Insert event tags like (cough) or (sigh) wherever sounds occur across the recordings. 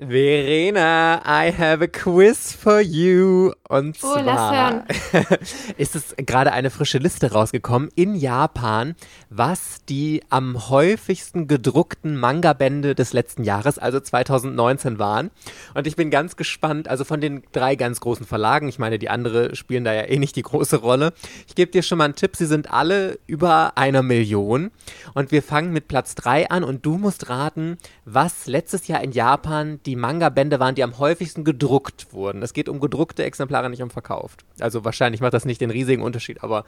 Verena, I have a quiz for you. Und Oh, zwar (laughs) ist es gerade eine frische Liste rausgekommen in Japan, was die am häufigsten gedruckten Manga-Bände des letzten Jahres, also 2019, waren. Und ich bin ganz gespannt, also von den drei ganz großen Verlagen, ich meine, die andere spielen da ja eh nicht die große Rolle. Ich gebe dir schon mal einen Tipp, sie sind alle über einer Million. Und wir fangen mit Platz 3 an und du musst raten, was letztes Jahr in Japan die Manga-Bände waren, die am häufigsten gedruckt wurden. Es geht um gedruckte Exemplare, nicht um verkauft. Also wahrscheinlich macht das nicht den riesigen Unterschied, aber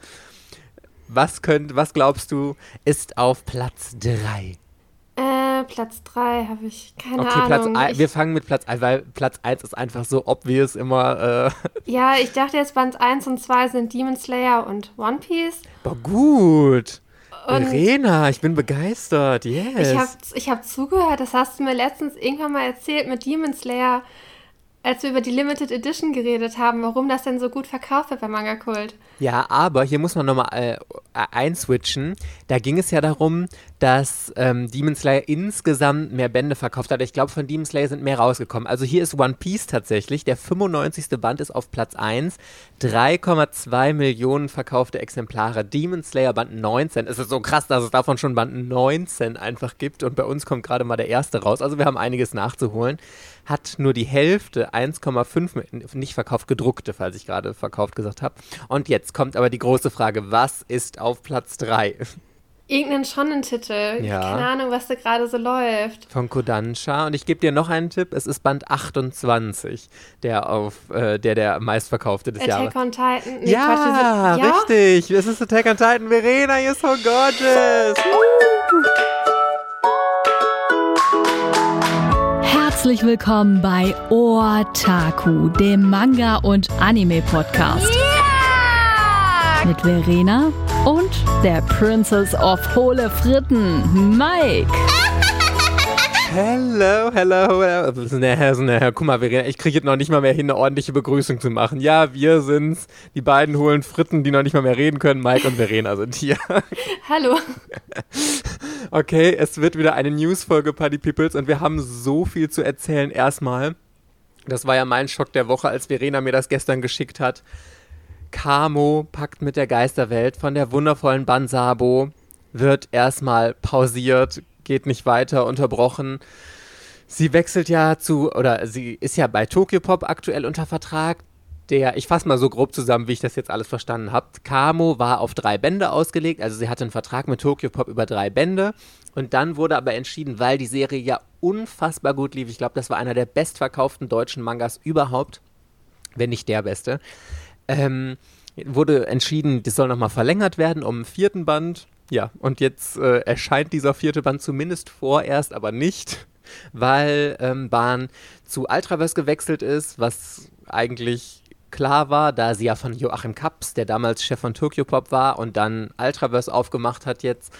was könnt, was glaubst du, ist auf Platz 3? Äh, Platz 3 habe ich keine Okay, Platz Ahnung. ein, ich, wir fangen mit Platz 1, weil Platz 1 ist einfach so obvious immer. Äh, ja, ich dachte jetzt Band 1 und 2 sind Demon Slayer und One Piece. aber gut. Und Verena, ich bin begeistert. Yes. ich habe ich hab zugehört, das hast du mir letztens irgendwann mal erzählt mit Demon Slayer, als wir über die Limited Edition geredet haben, warum das denn so gut verkauft wird bei Manga Kult. Ja, aber hier muss man nochmal äh, einswitchen. Da ging es ja darum, dass ähm, Demon Slayer insgesamt mehr Bände verkauft hat. Ich glaube, von Demon Slayer sind mehr rausgekommen. Also hier ist One Piece tatsächlich. Der 95. Band ist auf Platz 1. 3,2 Millionen verkaufte Exemplare. Demon Slayer Band 19. Es ist so krass, dass es davon schon Band 19 einfach gibt. Und bei uns kommt gerade mal der erste raus. Also wir haben einiges nachzuholen. Hat nur die Hälfte, 1,5 Mi- nicht verkauft, gedruckte, falls ich gerade verkauft gesagt habe. Und jetzt kommt aber die große Frage, was ist auf Platz 3 Irgendeinen Shonen-Titel. Ja. Keine Ahnung, was da gerade so läuft. von Kodansha? Und ich gebe dir noch einen Tipp, es ist Band 28, der auf äh, der der meistverkaufte des Jahres. Attack on Titan. Nee, ja, Quatsch, ja, richtig. Es ist Attack on Titan. Verena, you're so gorgeous. Herzlich willkommen bei Otaku, dem Manga- und Anime-Podcast. Mit Verena und der Princess of Hohle Fritten, Mike. Hello, hello, hello. Na, so, na, guck mal, Verena, ich kriege jetzt noch nicht mal mehr hin, eine ordentliche Begrüßung zu machen. Ja, wir sind's. Die beiden holen Fritten, die noch nicht mal mehr reden können. Mike und Verena sind hier. (laughs) Hallo. (laughs) Okay, es wird wieder eine News-Folge Party Peoples und wir haben so viel zu erzählen. Erstmal, das war ja mein Schock der Woche, als Verena mir das gestern geschickt hat. Camo packt mit der Geisterwelt von der wundervollen Bansabo, wird erstmal pausiert, geht nicht weiter, unterbrochen. Sie wechselt ja zu, oder sie ist ja bei Tokyopop aktuell unter Vertrag. Der, ich fasse mal so grob zusammen, wie ich das jetzt alles verstanden habe. Kamo war auf drei Bände ausgelegt, also sie hatte einen Vertrag mit Tokyopop über drei Bände. Und dann wurde aber entschieden, weil die Serie ja unfassbar gut lief, ich glaube, das war einer der bestverkauften deutschen Mangas überhaupt, wenn nicht der beste, ähm, wurde entschieden, das soll nochmal verlängert werden um einen vierten Band. Ja, und jetzt äh, erscheint dieser vierte Band zumindest vorerst, aber nicht, weil ähm, Bahn zu Ultraverse gewechselt ist, was eigentlich klar war, da sie ja von Joachim Kaps, der damals Chef von Tokyopop war und dann Ultraverse aufgemacht hat jetzt,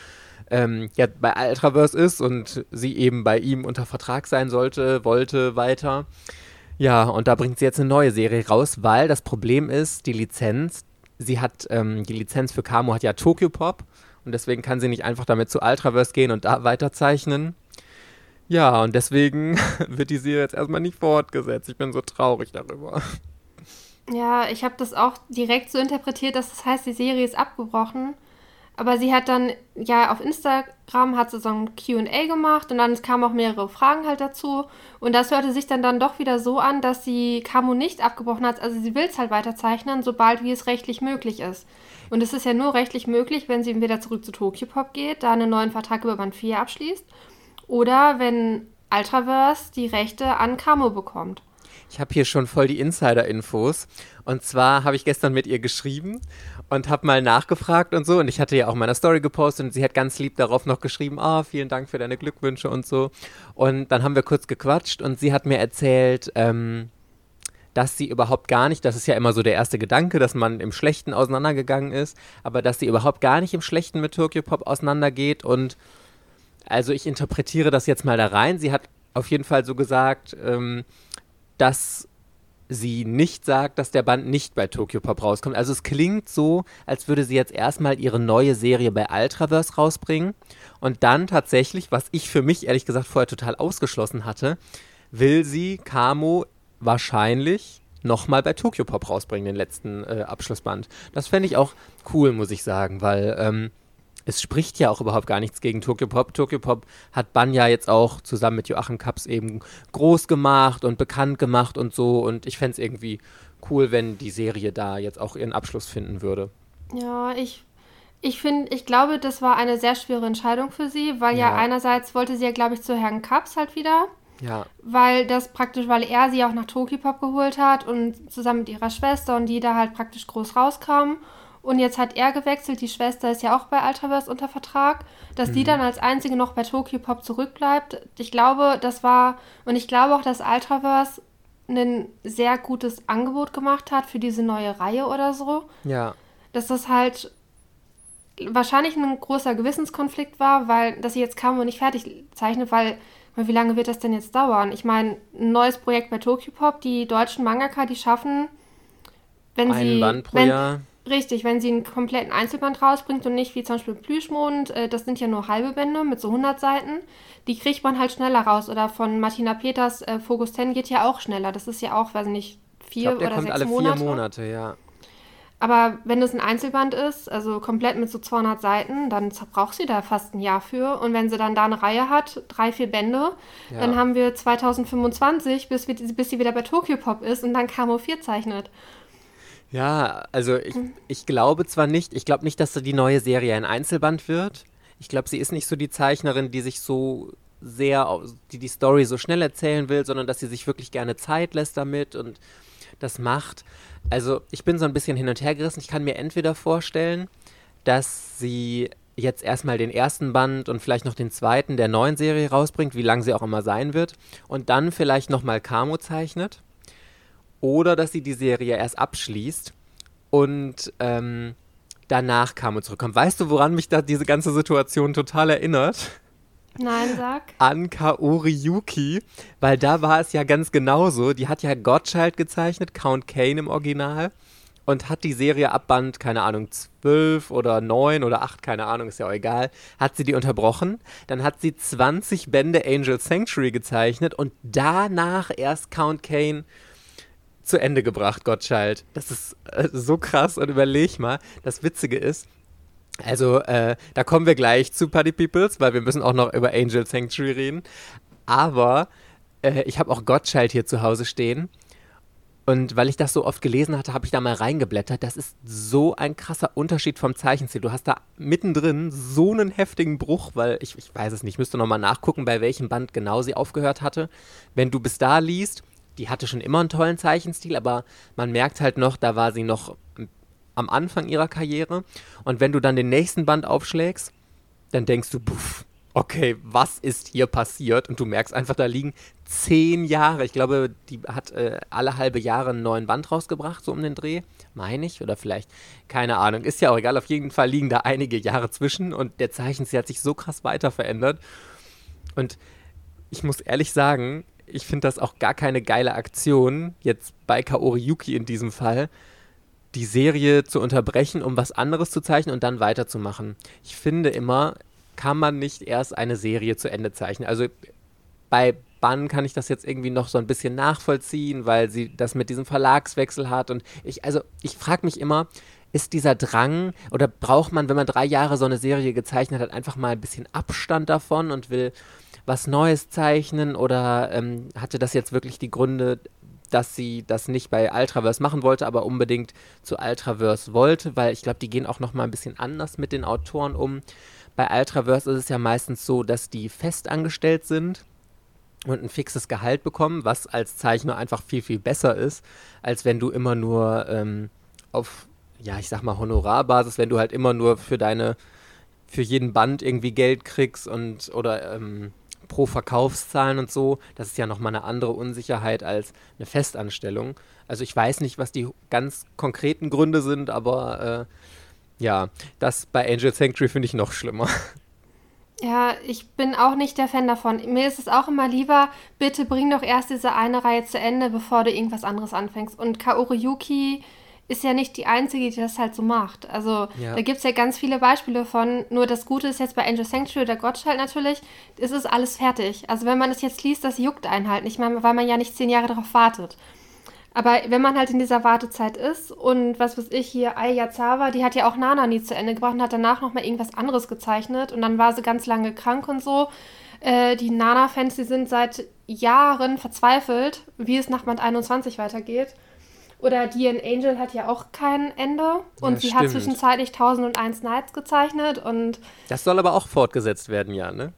ähm, ja bei Ultraverse ist und sie eben bei ihm unter Vertrag sein sollte, wollte weiter. Ja, und da bringt sie jetzt eine neue Serie raus, weil das Problem ist, die Lizenz, sie hat, ähm, die Lizenz für Kamo hat ja Tokyopop und deswegen kann sie nicht einfach damit zu Ultraverse gehen und da weiterzeichnen. Ja, und deswegen (laughs) wird die Serie jetzt erstmal nicht fortgesetzt. Ich bin so traurig darüber. Ja, ich habe das auch direkt so interpretiert, dass das heißt, die Serie ist abgebrochen. Aber sie hat dann, ja, auf Instagram hat sie so ein QA gemacht und dann kamen auch mehrere Fragen halt dazu. Und das hörte sich dann, dann doch wieder so an, dass sie Camo nicht abgebrochen hat. Also sie will es halt weiterzeichnen, sobald wie es rechtlich möglich ist. Und es ist ja nur rechtlich möglich, wenn sie wieder zurück zu Tokyopop geht, da einen neuen Vertrag über Band 4 abschließt. Oder wenn Ultraverse die Rechte an Camo bekommt. Ich habe hier schon voll die Insider-Infos. Und zwar habe ich gestern mit ihr geschrieben und habe mal nachgefragt und so. Und ich hatte ja auch meine Story gepostet und sie hat ganz lieb darauf noch geschrieben, ah, vielen Dank für deine Glückwünsche und so. Und dann haben wir kurz gequatscht und sie hat mir erzählt, ähm, dass sie überhaupt gar nicht, das ist ja immer so der erste Gedanke, dass man im Schlechten auseinandergegangen ist, aber dass sie überhaupt gar nicht im Schlechten mit Tokyo Pop auseinandergeht und also ich interpretiere das jetzt mal da rein. Sie hat auf jeden Fall so gesagt, ähm, dass sie nicht sagt, dass der Band nicht bei Tokyo Pop rauskommt. Also es klingt so, als würde sie jetzt erstmal ihre neue Serie bei Ultraverse rausbringen und dann tatsächlich, was ich für mich ehrlich gesagt vorher total ausgeschlossen hatte, will sie Kamo wahrscheinlich nochmal bei Tokyo Pop rausbringen, den letzten äh, Abschlussband. Das fände ich auch cool, muss ich sagen, weil ähm, es spricht ja auch überhaupt gar nichts gegen Tokyo Pop. Tokyo Pop hat Banya jetzt auch zusammen mit Joachim Kaps eben groß gemacht und bekannt gemacht und so. Und ich fände es irgendwie cool, wenn die Serie da jetzt auch ihren Abschluss finden würde. Ja, ich, ich finde, ich glaube, das war eine sehr schwere Entscheidung für sie, weil ja, ja einerseits wollte sie ja, glaube ich, zu Herrn Kaps halt wieder. Ja. Weil das praktisch, weil er sie auch nach Tokyo Pop geholt hat und zusammen mit ihrer Schwester und die da halt praktisch groß rauskamen. Und jetzt hat er gewechselt, die Schwester ist ja auch bei Ultraverse unter Vertrag, dass mhm. die dann als einzige noch bei Tokyo Pop zurückbleibt. Ich glaube, das war, und ich glaube auch, dass Ultraverse ein sehr gutes Angebot gemacht hat für diese neue Reihe oder so. Ja. Dass das halt wahrscheinlich ein großer Gewissenskonflikt war, weil dass sie jetzt kam und nicht fertig zeichnet, weil wie lange wird das denn jetzt dauern? Ich meine, ein neues Projekt bei Tokyo Pop, die deutschen Mangaka, die schaffen, wenn Einen sie. Band pro wenn, Jahr. Richtig, wenn sie einen kompletten Einzelband rausbringt und nicht wie zum Beispiel Plüschmond, äh, das sind ja nur halbe Bände mit so 100 Seiten, die kriegt man halt schneller raus. Oder von Martina Peters äh, Focus 10 geht ja auch schneller. Das ist ja auch, weiß nicht, vier ich glaub, der oder kommt sechs alle Monate. vier Monate, ja. Aber wenn es ein Einzelband ist, also komplett mit so 200 Seiten, dann braucht sie da fast ein Jahr für. Und wenn sie dann da eine Reihe hat, drei, vier Bände, ja. dann haben wir 2025, bis, bis sie wieder bei Tokyo Pop ist und dann Kamo 4 zeichnet. Ja, also ich, ich glaube zwar nicht, ich glaube nicht, dass die neue Serie ein Einzelband wird. Ich glaube, sie ist nicht so die Zeichnerin, die sich so sehr, die die Story so schnell erzählen will, sondern dass sie sich wirklich gerne Zeit lässt damit und das macht. Also ich bin so ein bisschen hin und her gerissen. Ich kann mir entweder vorstellen, dass sie jetzt erstmal den ersten Band und vielleicht noch den zweiten der neuen Serie rausbringt, wie lang sie auch immer sein wird, und dann vielleicht nochmal Camo zeichnet oder dass sie die Serie erst abschließt und ähm, danach kam und zurückkommt. Weißt du, woran mich da diese ganze Situation total erinnert? Nein, sag. An Kaori Yuki, weil da war es ja ganz genauso. Die hat ja Gottschalk gezeichnet, Count Kane im Original und hat die Serie ab Band, keine Ahnung, zwölf oder neun oder acht, keine Ahnung, ist ja auch egal, hat sie die unterbrochen. Dann hat sie 20 Bände Angel Sanctuary gezeichnet und danach erst Count Kane zu Ende gebracht, Gottschalk. Das ist äh, so krass und überleg mal, das Witzige ist, also äh, da kommen wir gleich zu Party Peoples, weil wir müssen auch noch über Angel Sanctuary reden. Aber äh, ich habe auch Gottschalk hier zu Hause stehen. Und weil ich das so oft gelesen hatte, habe ich da mal reingeblättert. Das ist so ein krasser Unterschied vom Zeichenstil. Du hast da mittendrin so einen heftigen Bruch, weil ich, ich weiß es nicht, ich müsste nochmal nachgucken, bei welchem Band genau sie aufgehört hatte. Wenn du bis da liest, die hatte schon immer einen tollen Zeichenstil, aber man merkt halt noch, da war sie noch am Anfang ihrer Karriere. Und wenn du dann den nächsten Band aufschlägst, dann denkst du, puff, okay, was ist hier passiert? Und du merkst einfach, da liegen zehn Jahre. Ich glaube, die hat äh, alle halbe Jahre einen neuen Band rausgebracht, so um den Dreh, meine ich. Oder vielleicht, keine Ahnung. Ist ja auch egal. Auf jeden Fall liegen da einige Jahre zwischen und der Zeichenstil hat sich so krass weiter verändert. Und ich muss ehrlich sagen, ich finde das auch gar keine geile Aktion, jetzt bei Kaori Yuki in diesem Fall, die Serie zu unterbrechen, um was anderes zu zeichnen und dann weiterzumachen. Ich finde immer, kann man nicht erst eine Serie zu Ende zeichnen. Also bei Bann kann ich das jetzt irgendwie noch so ein bisschen nachvollziehen, weil sie das mit diesem Verlagswechsel hat. Und ich, also ich frage mich immer, ist dieser Drang oder braucht man, wenn man drei Jahre so eine Serie gezeichnet hat, einfach mal ein bisschen Abstand davon und will was Neues zeichnen oder ähm, hatte das jetzt wirklich die Gründe, dass sie das nicht bei Ultraverse machen wollte, aber unbedingt zu Ultraverse wollte, weil ich glaube, die gehen auch noch mal ein bisschen anders mit den Autoren um. Bei Ultraverse ist es ja meistens so, dass die fest angestellt sind und ein fixes Gehalt bekommen, was als Zeichner einfach viel, viel besser ist, als wenn du immer nur ähm, auf, ja, ich sag mal, Honorarbasis, wenn du halt immer nur für deine, für jeden Band irgendwie Geld kriegst und oder ähm, pro Verkaufszahlen und so, das ist ja nochmal eine andere Unsicherheit als eine Festanstellung. Also ich weiß nicht, was die ganz konkreten Gründe sind, aber äh, ja, das bei Angel Sanctuary finde ich noch schlimmer. (laughs) Ja, ich bin auch nicht der Fan davon. Mir ist es auch immer lieber, bitte bring doch erst diese eine Reihe zu Ende, bevor du irgendwas anderes anfängst. Und Kaori Yuki ist ja nicht die Einzige, die das halt so macht. Also Ja. da gibt es ja ganz viele Beispiele von, nur das Gute ist jetzt bei Angel Sanctuary oder Gottschalk natürlich, es ist alles fertig. Also wenn man es jetzt liest, das juckt einen halt nicht mehr, weil man ja nicht zehn Jahre darauf wartet. Aber wenn man halt in dieser Wartezeit ist und was weiß ich hier, Aya Zawa, die hat ja auch Nana nie zu Ende gebracht und hat danach nochmal irgendwas anderes gezeichnet und dann war sie ganz lange krank und so. Äh, die Nana-Fans, die sind seit Jahren verzweifelt, wie es nach Band 21 weitergeht. Oder Dean Angel hat ja auch kein Ende und Ja, sie hat stimmt. zwischenzeitlich 1001 Nights gezeichnet und Das soll aber auch fortgesetzt werden, ja, ne?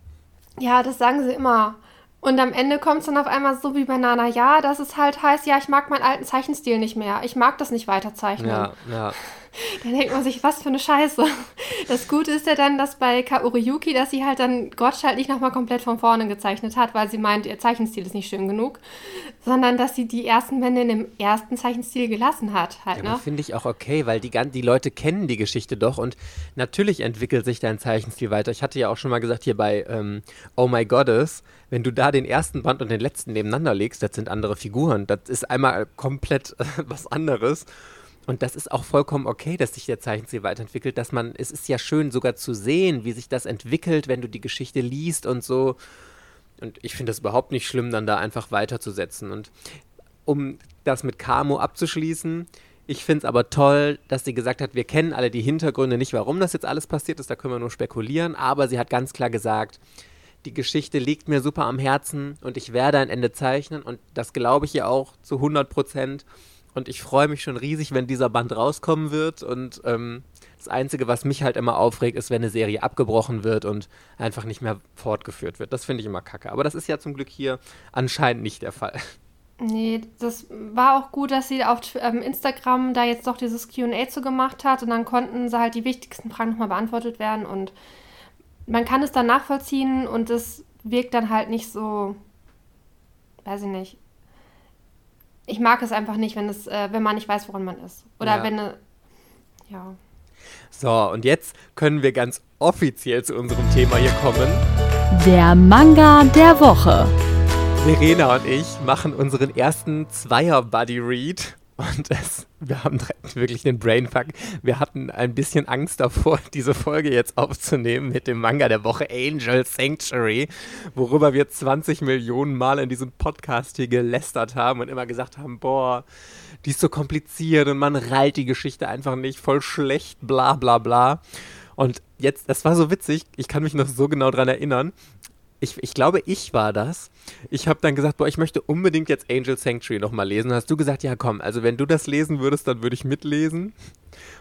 ja, das sagen sie immer. Und am Ende kommt es dann auf einmal so wie bei Nana, ja, dass es halt heißt, ja, ich mag meinen alten Zeichenstil nicht mehr. Ich mag das nicht weiterzeichnen. Ja, ja. Dann denkt man sich, was für eine Scheiße. Das Gute ist ja dann, dass bei Kaori Yuki, dass sie halt dann Gottschalk nicht nochmal komplett von vorne gezeichnet hat, weil sie meint, ihr Zeichenstil ist nicht schön genug, sondern dass sie die ersten Bände in dem ersten Zeichenstil gelassen hat. Halt, Ja, ne? finde ich auch okay, weil die, die Leute kennen die Geschichte doch und natürlich entwickelt sich dein Zeichenstil weiter. Ich hatte ja auch schon mal gesagt, hier bei ähm, Oh My Goddess, wenn du da den ersten Band und den letzten nebeneinander legst, das sind andere Figuren. Das ist einmal komplett (laughs) was anderes. Und das ist auch vollkommen okay, dass sich der Zeichenstil weiterentwickelt, dass man, es ist ja schön sogar zu sehen, wie sich das entwickelt, wenn du die Geschichte liest und so. Und ich finde das überhaupt nicht schlimm, dann da einfach weiterzusetzen. Und um das mit Camo abzuschließen, ich finde es aber toll, dass sie gesagt hat, wir kennen alle die Hintergründe nicht, warum das jetzt alles passiert ist, da können wir nur spekulieren, aber sie hat ganz klar gesagt, die Geschichte liegt mir super am Herzen und ich werde ein Ende zeichnen und das glaube ich ihr auch zu 100 Prozent. Und ich freue mich schon riesig, wenn dieser Band rauskommen wird. Und ähm, das Einzige, was mich halt immer aufregt, ist, wenn eine Serie abgebrochen wird und einfach nicht mehr fortgeführt wird. Das finde ich immer kacke. Aber das ist ja zum Glück hier anscheinend nicht der Fall. Nee, das war auch gut, dass sie auf ähm, Instagram da jetzt doch dieses QA zu gemacht hat und dann konnten sie halt die wichtigsten Fragen nochmal beantwortet werden und man kann es dann nachvollziehen und es wirkt dann halt nicht so, weiß ich nicht. Ich mag es einfach nicht, wenn es, äh, wenn man nicht weiß, woran man ist. Oder Ja. wenn, äh, ja. So, und jetzt können wir ganz offiziell zu unserem Thema hier kommen. Der Manga der Woche. Verena und ich machen unseren ersten Zweier-Buddy-Read. Und es, wir haben wirklich den Brainfuck. Wir hatten ein bisschen Angst davor, (laughs) diese Folge jetzt aufzunehmen mit dem Manga der Woche Angel Sanctuary, worüber wir 20 Millionen Mal in diesem Podcast hier gelästert haben und immer gesagt haben, boah, die ist so kompliziert und man reilt die Geschichte einfach nicht, voll schlecht, bla bla bla. Und jetzt, das war so witzig, ich kann mich noch so genau dran erinnern. Ich, ich glaube, ich war das. Ich habe dann gesagt, boah, ich möchte unbedingt jetzt Angel Sanctuary nochmal lesen. Und hast du gesagt, ja komm, also wenn du das lesen würdest, dann würde ich mitlesen.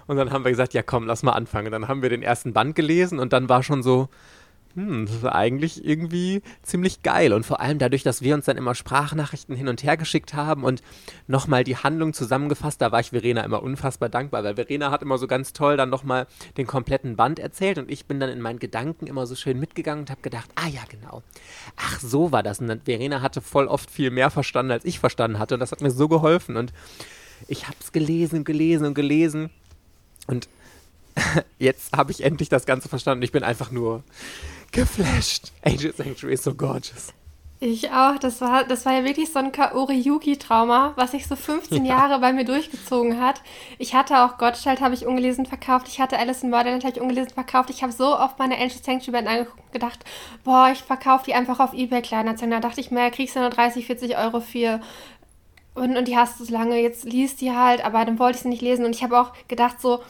Und dann haben wir gesagt, ja komm, lass mal anfangen. Dann haben wir den ersten Band gelesen und dann war schon so, hm, das ist eigentlich irgendwie ziemlich geil. Und vor allem dadurch, dass wir uns dann immer Sprachnachrichten hin und her geschickt haben und nochmal die Handlung zusammengefasst, da war ich Verena immer unfassbar dankbar, weil Verena hat immer so ganz toll dann nochmal den kompletten Band erzählt und ich bin dann in meinen Gedanken immer so schön mitgegangen und habe gedacht, ah ja, genau. Ach, so war das. Und Verena hatte voll oft viel mehr verstanden, als ich verstanden hatte und das hat mir so geholfen und ich habe es gelesen, gelesen und gelesen und (laughs) jetzt habe ich endlich das Ganze verstanden. Ich bin einfach nur geflasht. Angel Sanctuary ist so gorgeous. Ich auch. Das war, das war ja wirklich so ein Kaori-Yuki-Trauma, was sich so 15 Ja. Jahre bei mir durchgezogen hat. Ich hatte auch Gottschalk, habe ich ungelesen verkauft. Ich hatte Alice in Borderland, habe ich ungelesen verkauft. Ich habe so oft meine Angel Sanctuary Band angeguckt und gedacht, boah, ich verkaufe die einfach auf Ebay Kleinanzeigen. Da dachte ich mir, kriegst du nur 30, 40 Euro für. Und, und die hast du so lange, jetzt liest die halt, aber dann wollte ich sie nicht lesen. Und ich habe auch gedacht so,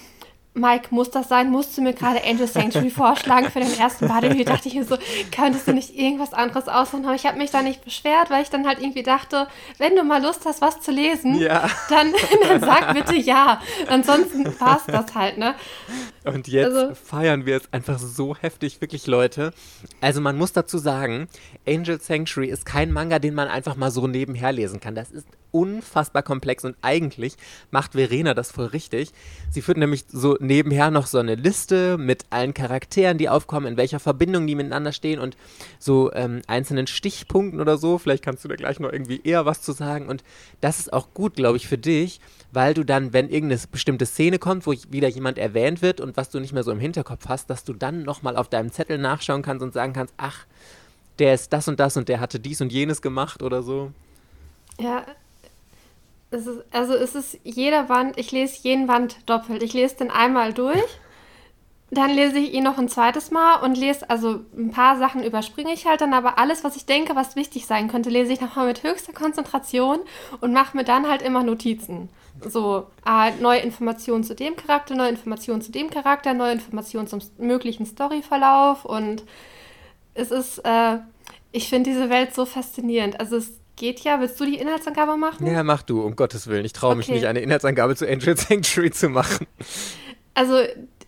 Mike, muss das sein? Musst du mir gerade Angel Sanctuary (laughs) vorschlagen für den ersten Body? dachte ich mir so, könntest du nicht irgendwas anderes aussuchen? Aber ich habe mich da nicht beschwert, weil ich dann halt irgendwie dachte, wenn du mal Lust hast, was zu lesen, Ja. dann, (laughs) dann sag bitte ja. Ansonsten passt das halt, ne? Und jetzt Also- feiern wir es einfach so heftig, wirklich, Leute. Also man muss dazu sagen, Angel Sanctuary ist kein Manga, den man einfach mal so nebenher lesen kann. Das ist unfassbar komplex und eigentlich macht Verena das voll richtig. Sie führt nämlich so nebenher noch so eine Liste mit allen Charakteren, die aufkommen, in welcher Verbindung die miteinander stehen und so ähm, einzelnen Stichpunkten oder so. Vielleicht kannst du da gleich noch irgendwie eher was zu sagen. Und das ist auch gut, glaube ich, für dich, weil du dann, wenn irgendeine bestimmte Szene kommt, wo wieder jemand erwähnt wird und was du nicht mehr so im Hinterkopf hast, dass du dann nochmal auf deinem Zettel nachschauen kannst und sagen kannst, ach, der ist das und das und der hatte dies und jenes gemacht oder so. Ja. Es ist, also es ist jeder Band, ich lese jeden Band doppelt. Ich lese den einmal durch, dann lese ich ihn noch ein zweites Mal und lese, also ein paar Sachen überspringe ich halt dann, aber alles, was ich denke, was wichtig sein könnte, lese ich nochmal mit höchster Konzentration und mache mir dann halt immer Notizen. So, äh, neue Informationen zu dem Charakter, neue Informationen zu dem Charakter, neue Informationen zum möglichen Storyverlauf und es ist, äh, ich finde diese Welt so faszinierend. Also es geht ja. Willst du die Inhaltsangabe machen? Ja, mach du, um Gottes Willen. Ich traue mich nicht, eine Inhaltsangabe zu Angel Sanctuary zu machen. Also,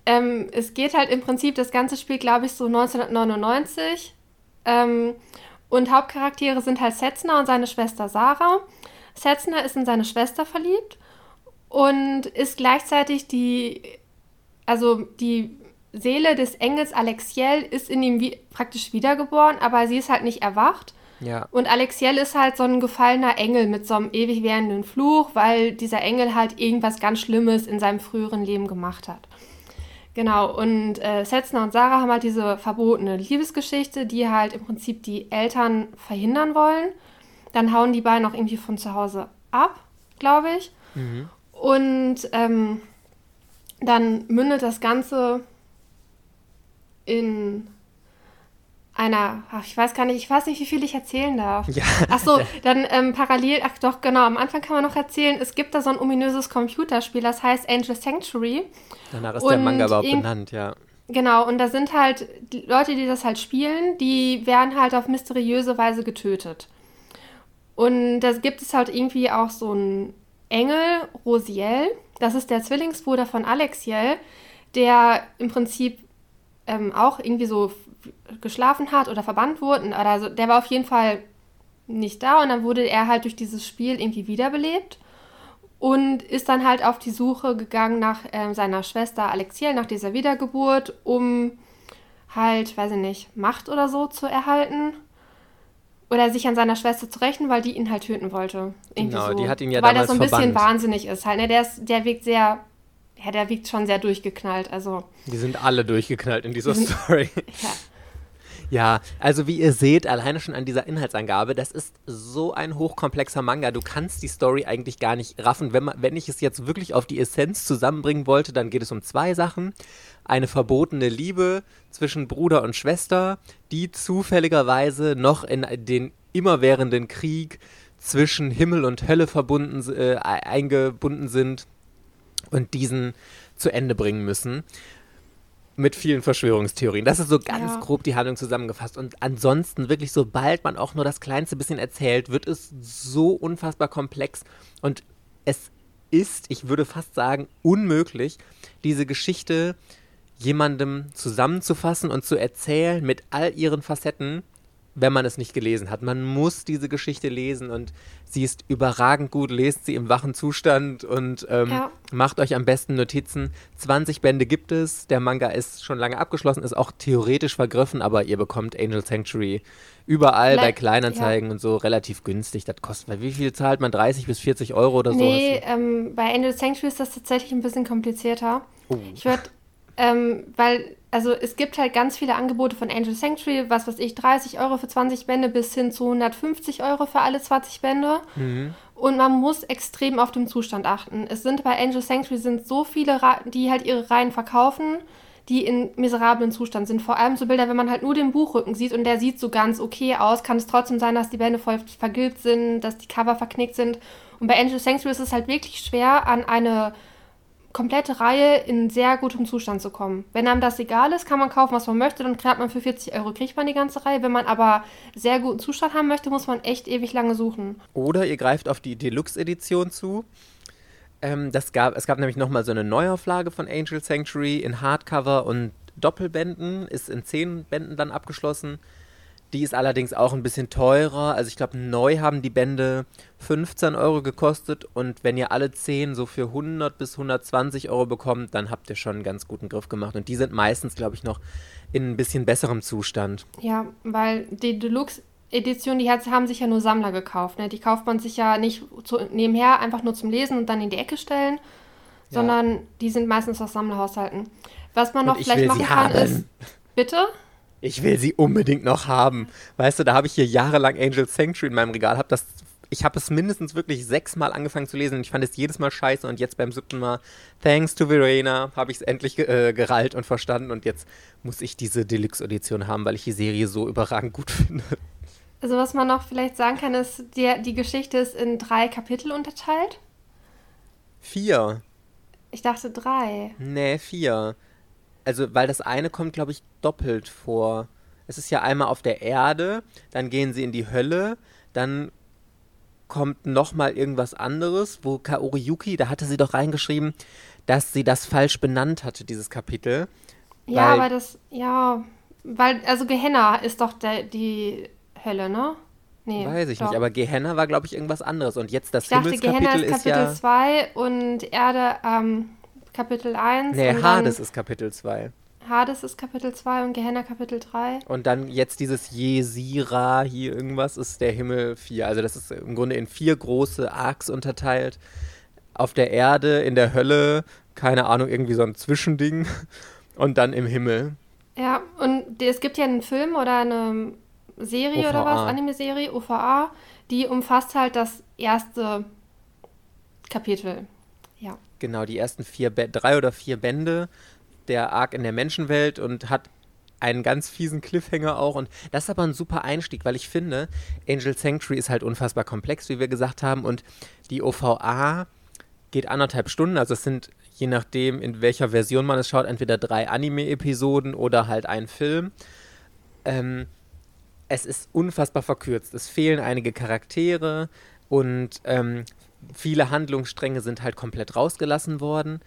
ähm, es geht halt im Prinzip, das ganze Spiel, glaube ich, so 1999. Ähm, und Hauptcharaktere sind halt Setzner und seine Schwester Sarah. Setzner ist in seine Schwester verliebt und ist gleichzeitig die, also die Seele des Engels Alexiel ist in ihm wie, praktisch wiedergeboren, aber sie ist halt nicht erwacht. Ja. Und Alexiel ist halt so ein gefallener Engel mit so einem ewig währenden Fluch, weil dieser Engel halt irgendwas ganz Schlimmes in seinem früheren Leben gemacht hat. Genau, und äh, Setzner und Sarah haben halt diese verbotene Liebesgeschichte, die halt im Prinzip die Eltern verhindern wollen. Dann hauen die beiden auch irgendwie von zu Hause ab, glaube ich. Mhm. Und ähm, dann mündet das Ganze in einer, ach, ich weiß gar nicht, ich weiß nicht, wie viel ich erzählen darf. Ja. Ach so, (laughs) dann ähm, parallel, ach doch, genau, am Anfang kann man noch erzählen, es gibt da so ein ominöses Computerspiel, das heißt Angel Sanctuary. Danach ist und der Manga überhaupt benannt, ja. Genau, und da sind halt die Leute, die das halt spielen, die werden halt auf mysteriöse Weise getötet. Und da gibt es halt irgendwie auch so einen Engel, Rosiel, das ist der Zwillingsbruder von Alexiel, der im Prinzip ähm, auch irgendwie so geschlafen hat oder verbannt wurde. Also der war auf jeden Fall nicht da und dann wurde er halt durch dieses Spiel irgendwie wiederbelebt und ist dann halt auf die Suche gegangen nach äh, seiner Schwester Alexiel, nach dieser Wiedergeburt, um halt, weiß ich nicht, Macht oder so zu erhalten. Oder sich an seiner Schwester zu rächen, weil die ihn halt töten wollte. Irgendwie genau, so. die hat ihn ja Weil er so ein verbannt. bisschen wahnsinnig ist halt. Ne? Der, ist, der wirkt sehr ja, der wiegt schon sehr durchgeknallt. Also. Die sind alle durchgeknallt in dieser Story. (laughs) Ja. Ja, also wie ihr seht, alleine schon an dieser Inhaltsangabe, das ist so ein hochkomplexer Manga. Du kannst die Story eigentlich gar nicht raffen. Wenn, man, wenn ich es jetzt wirklich auf die Essenz zusammenbringen wollte, dann geht es um zwei Sachen. Eine verbotene Liebe zwischen Bruder und Schwester, die zufälligerweise noch in den immerwährenden Krieg zwischen Himmel und Hölle verbunden, äh, eingebunden sind und diesen zu Ende bringen müssen mit vielen Verschwörungstheorien. Das ist so ganz ja. grob die Handlung zusammengefasst. Und ansonsten wirklich, sobald man auch nur das kleinste bisschen erzählt, wird es so unfassbar komplex. Und es ist, ich würde fast sagen, unmöglich, diese Geschichte jemandem zusammenzufassen und zu erzählen mit all ihren Facetten, wenn man es nicht gelesen hat. Man muss diese Geschichte lesen und sie ist überragend gut. Lest sie im wachen Zustand und ähm, ja. macht euch am besten Notizen. 20 Bände gibt es. Der Manga ist schon lange abgeschlossen, ist auch theoretisch vergriffen, aber ihr bekommt Angel Sanctuary überall Vielleicht, bei Kleinanzeigen ja. und so relativ günstig. Das kostet, wie viel zahlt man? 30 bis 40 Euro oder so? Nee, ähm, bei Angel Sanctuary ist das tatsächlich ein bisschen komplizierter. Oh. Ich würde, ähm, weil also es gibt halt ganz viele Angebote von Angel Sanctuary, was weiß ich, 30 Euro für 20 Bände bis hin zu 150 Euro für alle 20 Bände. Mhm. Und man muss extrem auf den Zustand achten. Es sind bei Angel Sanctuary sind so viele, die halt ihre Reihen verkaufen, die in miserablen Zustand sind. Vor allem so Bilder, wenn man halt nur den Buchrücken sieht und der sieht so ganz okay aus, kann es trotzdem sein, dass die Bände voll vergilbt sind, dass die Cover verknickt sind. Und bei Angel Sanctuary ist es halt wirklich schwer, an eine komplette Reihe in sehr gutem Zustand zu kommen. Wenn einem das egal ist, kann man kaufen, was man möchte, dann kriegt man für 40 Euro kriegt man die ganze Reihe. Wenn man aber sehr guten Zustand haben möchte, muss man echt ewig lange suchen. Oder ihr greift auf die Deluxe-Edition zu. Ähm, das gab, es gab nämlich nochmal so eine Neuauflage von Angel Sanctuary in Hardcover und Doppelbänden, ist in 10 Bänden dann abgeschlossen. Die ist allerdings auch ein bisschen teurer. Also ich glaube, neu haben die Bände 15 Euro gekostet und wenn ihr alle 10 so für 100 bis 120 Euro bekommt, dann habt ihr schon einen ganz guten Griff gemacht. Und die sind meistens, glaube ich, noch in ein bisschen besserem Zustand. Ja, weil die Deluxe Edition, die haben sich ja nur Sammler gekauft. Ne? Die kauft man sich ja nicht zu, nebenher einfach nur zum Lesen und dann in die Ecke stellen, ja. sondern die sind meistens aus Sammlerhaushalten. Was man noch vielleicht machen kann, haben. ist. Bitte? Ich will sie unbedingt noch haben. Weißt du, da habe ich hier jahrelang Angel Sanctuary in meinem Regal, habe das ich habe es mindestens wirklich sechsmal angefangen zu lesen und ich fand es jedes Mal scheiße und jetzt beim siebten Mal, thanks to Verena, habe ich es endlich äh, gerallt und verstanden und jetzt muss ich diese Deluxe-Edition haben, weil ich die Serie so überragend gut finde. Also was man noch vielleicht sagen kann, ist, die, die Geschichte ist in drei Kapitel unterteilt. Vier. Ich dachte drei. Nee, vier. Also, weil das eine kommt, glaube ich, doppelt vor. Es ist ja einmal auf der Erde, dann gehen sie in die Hölle, dann kommt nochmal irgendwas anderes, wo Kaori Yuki, da hatte sie doch reingeschrieben, dass sie das falsch benannt hatte, dieses Kapitel. Ja, aber das, ja, weil, also Gehenna ist doch der, die Hölle, ne? Nee, Weiß ich doch. nicht, aber Gehenna war, glaube ich, irgendwas anderes. Und jetzt das ich dachte, Gehenna ist Kapitel 2 und Erde ähm, Kapitel 1. Nee, Hades ist Kapitel 2. Hades ist Kapitel 2 und Gehenna Kapitel 3. Und dann jetzt dieses Jesira hier irgendwas ist der Himmel 4. Also das ist im Grunde in vier große Arcs unterteilt. Auf der Erde, in der Hölle, keine Ahnung, irgendwie so ein Zwischending und dann im Himmel. Ja, und es gibt ja einen Film oder eine Serie OVA. oder was, Anime-Serie, OVA, die umfasst halt das erste Kapitel. Ja. Genau, die ersten vier, drei oder vier Bände der Arc in der Menschenwelt und hat einen ganz fiesen Cliffhanger auch. Und das ist aber ein super Einstieg, weil ich finde, Angel Sanctuary ist halt unfassbar komplex, wie wir gesagt haben. Und die OVA geht anderthalb Stunden. Also es sind, je nachdem, in welcher Version man es schaut, entweder drei Anime-Episoden oder halt ein Film. Ähm, es ist unfassbar verkürzt. Es fehlen einige Charaktere und ähm, viele Handlungsstränge sind halt komplett rausgelassen worden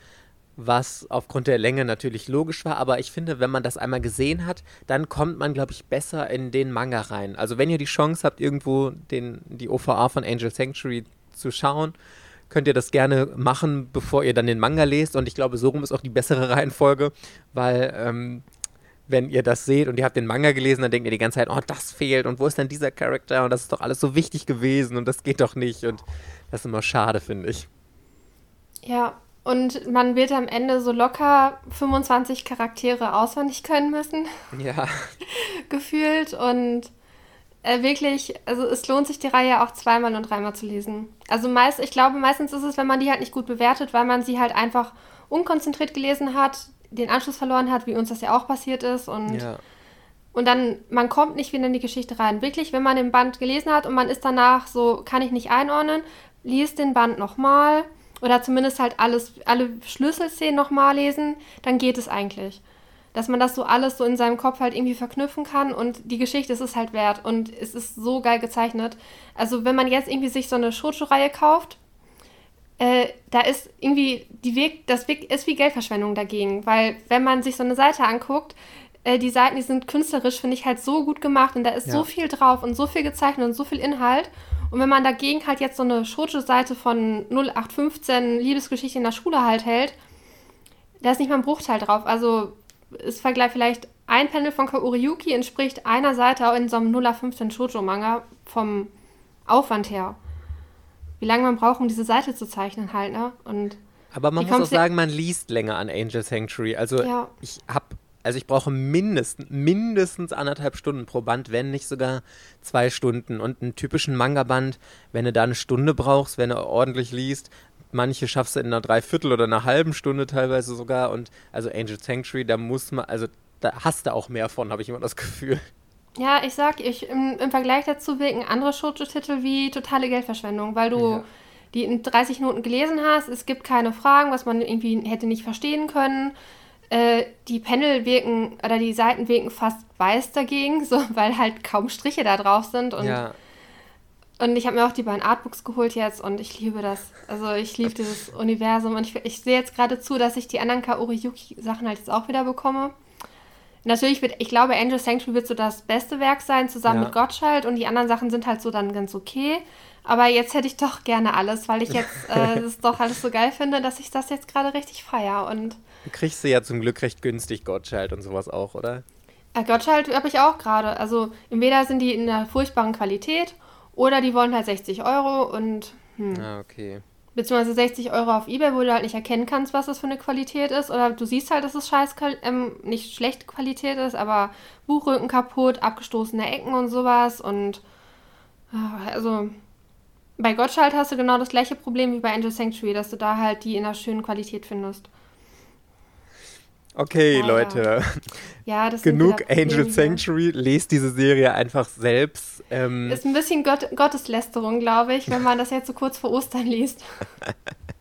was aufgrund der Länge natürlich logisch war, aber ich finde, wenn man das einmal gesehen hat, dann kommt man, glaube ich, besser in den Manga rein. Also wenn ihr die Chance habt, irgendwo den, die OVA von Angel Sanctuary zu schauen, könnt ihr das gerne machen, bevor ihr dann den Manga lest. Und ich glaube, so rum ist auch die bessere (laughs) Reihenfolge, weil ähm, wenn ihr das seht und ihr habt den Manga gelesen, dann denkt ihr die ganze Zeit, oh, das fehlt und wo ist denn dieser Charakter und das ist doch alles so wichtig gewesen und das geht doch nicht und das ist immer schade, finde ich. Ja, und man wird am Ende so locker 25 Charaktere auswendig können müssen. Ja. (laughs) Gefühlt. Und äh, wirklich, also es lohnt sich die Reihe auch zweimal und dreimal zu lesen. Also meist, ich glaube, meistens ist es, wenn man die halt nicht gut bewertet, weil man sie halt einfach unkonzentriert gelesen hat, den Anschluss verloren hat, wie uns das ja auch passiert ist. Und, ja. und dann, man kommt nicht wieder in die Geschichte rein. Wirklich, wenn man den Band gelesen hat und man ist danach so, kann ich nicht einordnen, liest den Band nochmal oder zumindest halt alles, alle Schlüsselszenen nochmal lesen, dann geht es eigentlich. Dass man das so alles so in seinem Kopf halt irgendwie verknüpfen kann und die Geschichte ist es halt wert und es ist so geil gezeichnet. Also wenn man jetzt irgendwie sich so eine Shoujo-Reihe kauft, äh, da ist irgendwie, die Weg, das Weg ist wie Geldverschwendung dagegen, weil wenn man sich so eine Seite anguckt, äh, die Seiten, die sind künstlerisch, finde ich halt so gut gemacht und da ist ja. so viel drauf und so viel gezeichnet und so viel Inhalt und wenn man dagegen halt jetzt so eine Shoujo-Seite von 0815 Liebesgeschichte in der Schule halt hält, da ist nicht mal ein Bruchteil drauf. Also ist Vergleich vielleicht ein Panel von Kaori Yuki entspricht einer Seite in so einem 0815 Shoujo-Manga vom Aufwand her. Wie lange man braucht, um diese Seite zu zeichnen halt, ne? Und aber man muss auch sagen, man liest länger an Angel Sanctuary. Also ja. ich habe also ich brauche mindestens, mindestens anderthalb Stunden pro Band, wenn nicht sogar zwei Stunden. Und einen typischen Manga-Band, wenn du da eine Stunde brauchst, wenn du ordentlich liest, manche schaffst du in einer Dreiviertel oder einer halben Stunde teilweise sogar. Und also Angel Sanctuary, da muss man, also da hast du auch mehr von, habe ich immer das Gefühl. Ja, ich sag, ich, im, im Vergleich dazu wirken andere Shoujo-Titel wie totale Geldverschwendung, weil du ja. die in 30 Minuten gelesen hast, es gibt keine Fragen, was man irgendwie hätte nicht verstehen können. Äh, die Panel wirken oder die Seiten wirken fast weiß dagegen, (laughs) so, weil halt kaum Striche da drauf sind. Und, ja. und ich habe mir auch die beiden Artbooks geholt jetzt und ich liebe das. Also ich liebe dieses Universum und ich, ich sehe jetzt gerade zu, dass ich die anderen Kaori Yuki Sachen halt jetzt auch wieder bekomme. Natürlich wird, ich glaube, Angel Sanctuary wird so das beste Werk sein, zusammen ja. mit Gottschalk und die anderen Sachen sind halt so dann ganz okay. Aber jetzt hätte ich doch gerne alles, weil ich jetzt äh, (laughs) das doch alles so geil finde, dass ich das jetzt gerade richtig feiere und Kriegst du ja zum Glück recht günstig Gottschalk und sowas auch, oder? Äh, Gottschalk habe ich auch gerade. Also entweder sind die in einer furchtbaren Qualität oder die wollen halt 60 Euro und. Hm. Ah, okay. Beziehungsweise 60 Euro auf Ebay, wo du halt nicht erkennen kannst, was das für eine Qualität ist. Oder du siehst halt, dass es scheiß, ähm, nicht schlechte Qualität ist, aber Buchrücken kaputt, abgestoßene Ecken und sowas. Und. Ah, also. bei Gottschalk hast du genau das gleiche Problem wie bei Angel Sanctuary, dass du da halt die in einer schönen Qualität findest. Okay, ah, Leute. Ja, das Genug Angel Sanctuary. Lest diese Serie einfach selbst. Ähm. Ist ein bisschen Gott Gotteslästerung, glaube ich, wenn man das jetzt so kurz vor Ostern liest.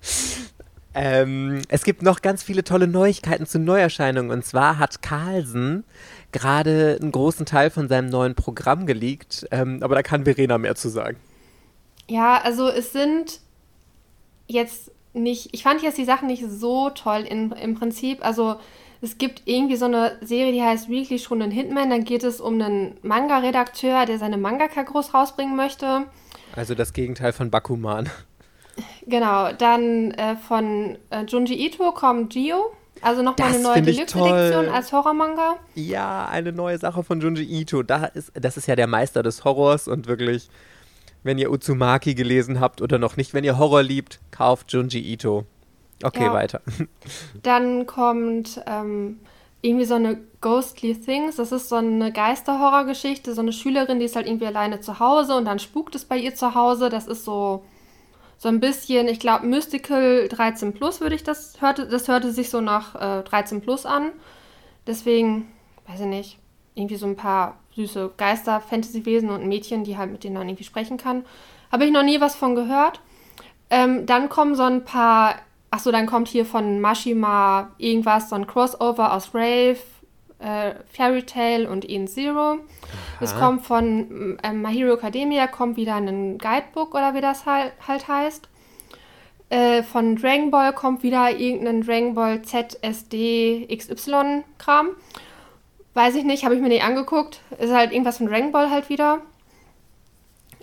(laughs) ähm, es gibt noch ganz viele tolle Neuigkeiten zu Neuerscheinungen. Und zwar hat Carlsen gerade einen großen Teil von seinem neuen Programm geleakt. Ähm, aber da kann Verena mehr zu sagen. Ja, also es sind jetzt nicht, ich fand jetzt die Sachen nicht so toll in, im Prinzip. Also es gibt irgendwie so eine Serie, die heißt Weekly Shonen Hitman. Dann geht es um einen Manga-Redakteur, der seine Mangaka groß rausbringen möchte. Also das Gegenteil von Bakuman. Genau, dann äh, von äh, Junji Ito kommt Gio. Also nochmal eine neue Deluxe-Edition als Horror-Manga. Ja, eine neue Sache von Junji Ito. Da ist, das ist ja der Meister des Horrors und wirklich, wenn ihr Uzumaki gelesen habt oder noch nicht, wenn ihr Horror liebt, kauft Junji Ito. Okay, ja. weiter. (laughs) Dann kommt ähm, irgendwie so eine Ghostly Things. Das ist so eine Geisterhorrorgeschichte. So eine Schülerin, die ist halt irgendwie alleine zu Hause und dann spukt es bei ihr zu Hause. Das ist so, so ein bisschen, ich glaube, Mystical 13 Plus würde ich das hörte. Das hörte sich so nach äh, 13 Plus an. Deswegen, weiß ich nicht, irgendwie so ein paar süße Geister, Fantasy-Wesen und Mädchen, die halt mit denen dann irgendwie sprechen kann. Habe ich noch nie was von gehört. Ähm, dann kommen so ein paar Achso, dann kommt hier von Mashima irgendwas, so ein Crossover aus Rave, äh, Fairy Tail und In Zero. Es kommt von äh, My Hero Academia, kommt wieder ein Guidebook oder wie das halt, halt heißt. Äh, von Dragon Ball kommt wieder irgendein Dragon Ball ZSD XY-Kram. Weiß ich nicht, habe ich mir nicht angeguckt. Ist halt irgendwas von Dragon Ball halt wieder.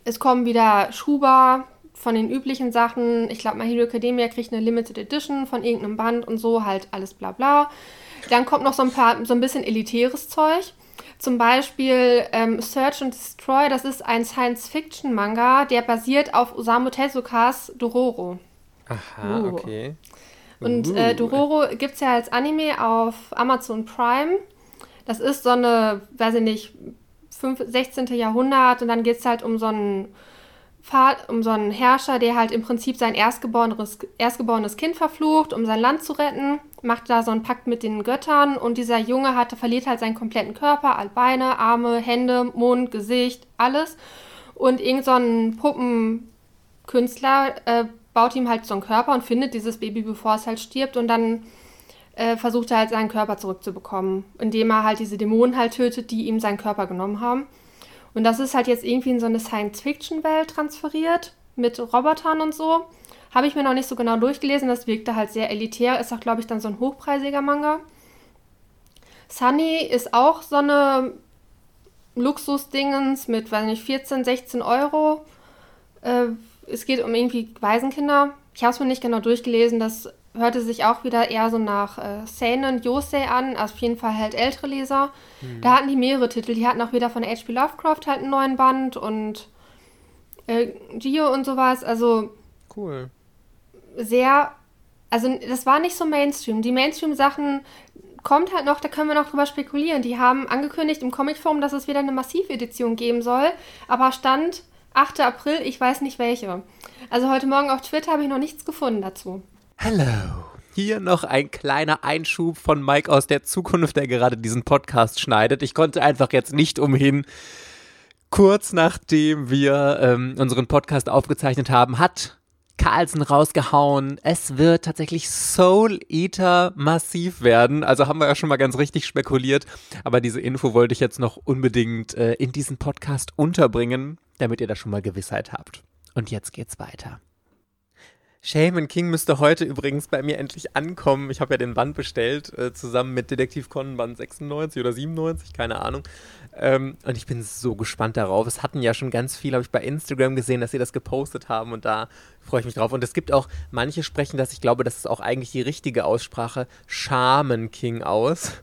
Es kommen wieder Schuba, von den üblichen Sachen, ich glaube, My Hero Academia kriegt eine Limited Edition von irgendeinem Band und so, halt alles bla bla. Dann kommt noch so ein paar, so ein bisschen elitäres Zeug. Zum Beispiel ähm, Search and Destroy, das ist ein Science-Fiction-Manga, der basiert auf Osamu Tezukas Dororo. Aha, uh. okay. Und uh. äh, Dororo gibt es ja als Anime auf Amazon Prime. Das ist so eine, weiß ich nicht, 5, 16. Jahrhundert und dann geht es halt um so einen um so einen Herrscher, der halt im Prinzip sein erstgeborenes, erstgeborenes Kind verflucht, um sein Land zu retten, macht da so einen Pakt mit den Göttern und dieser Junge hatte, verliert halt seinen kompletten Körper, all Beine, Arme, Hände, Mund, Gesicht, alles. Und irgend so ein Puppenkünstler äh, baut ihm halt so einen Körper und findet dieses Baby, bevor es halt stirbt und dann äh, versucht er halt seinen Körper zurückzubekommen, indem er halt diese Dämonen halt tötet, die ihm seinen Körper genommen haben. Und das ist halt jetzt irgendwie in so eine Science-Fiction-Welt transferiert mit Robotern und so. Habe ich mir noch nicht so genau durchgelesen. Das wirkte halt sehr elitär. Ist auch, glaube ich, dann so ein hochpreisiger Manga. Sunny ist auch so eine Luxus-Dingens mit, weiß nicht, 14, 16 Euro. Äh, es geht um irgendwie Waisenkinder. Ich habe es mir nicht genau durchgelesen. Das hörte sich auch wieder eher so nach äh, Seinen, Yosei an, also auf jeden Fall halt ältere Leser. Mhm. Da hatten die mehrere Titel. Die hatten auch wieder von H.P. Lovecraft halt einen neuen Band und äh, Gio und sowas. Also cool. Sehr, also das war nicht so Mainstream. Die Mainstream-Sachen kommt halt noch, da können wir noch drüber spekulieren. Die haben angekündigt im Comicform, dass es wieder eine Massivedition geben soll, aber stand 8. April, ich weiß nicht welche. Also heute Morgen auf Twitter habe ich noch nichts gefunden dazu. Hello. Hier noch ein kleiner Einschub von Mike aus der Zukunft, der gerade diesen Podcast schneidet. Ich konnte einfach jetzt nicht umhin. Kurz nachdem wir ähm, unseren Podcast aufgezeichnet haben, hat Carlsen rausgehauen. Es wird tatsächlich Soul Eater massiv werden. Also haben wir ja schon mal ganz richtig spekuliert. Aber diese Info wollte ich jetzt noch unbedingt äh, in diesen Podcast unterbringen, damit ihr da schon mal Gewissheit habt. Und jetzt geht's weiter. Shaman King müsste heute übrigens bei mir endlich ankommen. Ich habe ja den Band bestellt, äh, zusammen mit Detektiv Conan Band 96 oder 97, keine Ahnung. Ähm, und ich bin so gespannt darauf. Es hatten ja schon ganz viele, habe ich bei Instagram gesehen, dass sie das gepostet haben und da freue ich mich drauf. Und es gibt auch, manche sprechen das, ich glaube, das ist auch eigentlich die richtige Aussprache, Shaman King aus.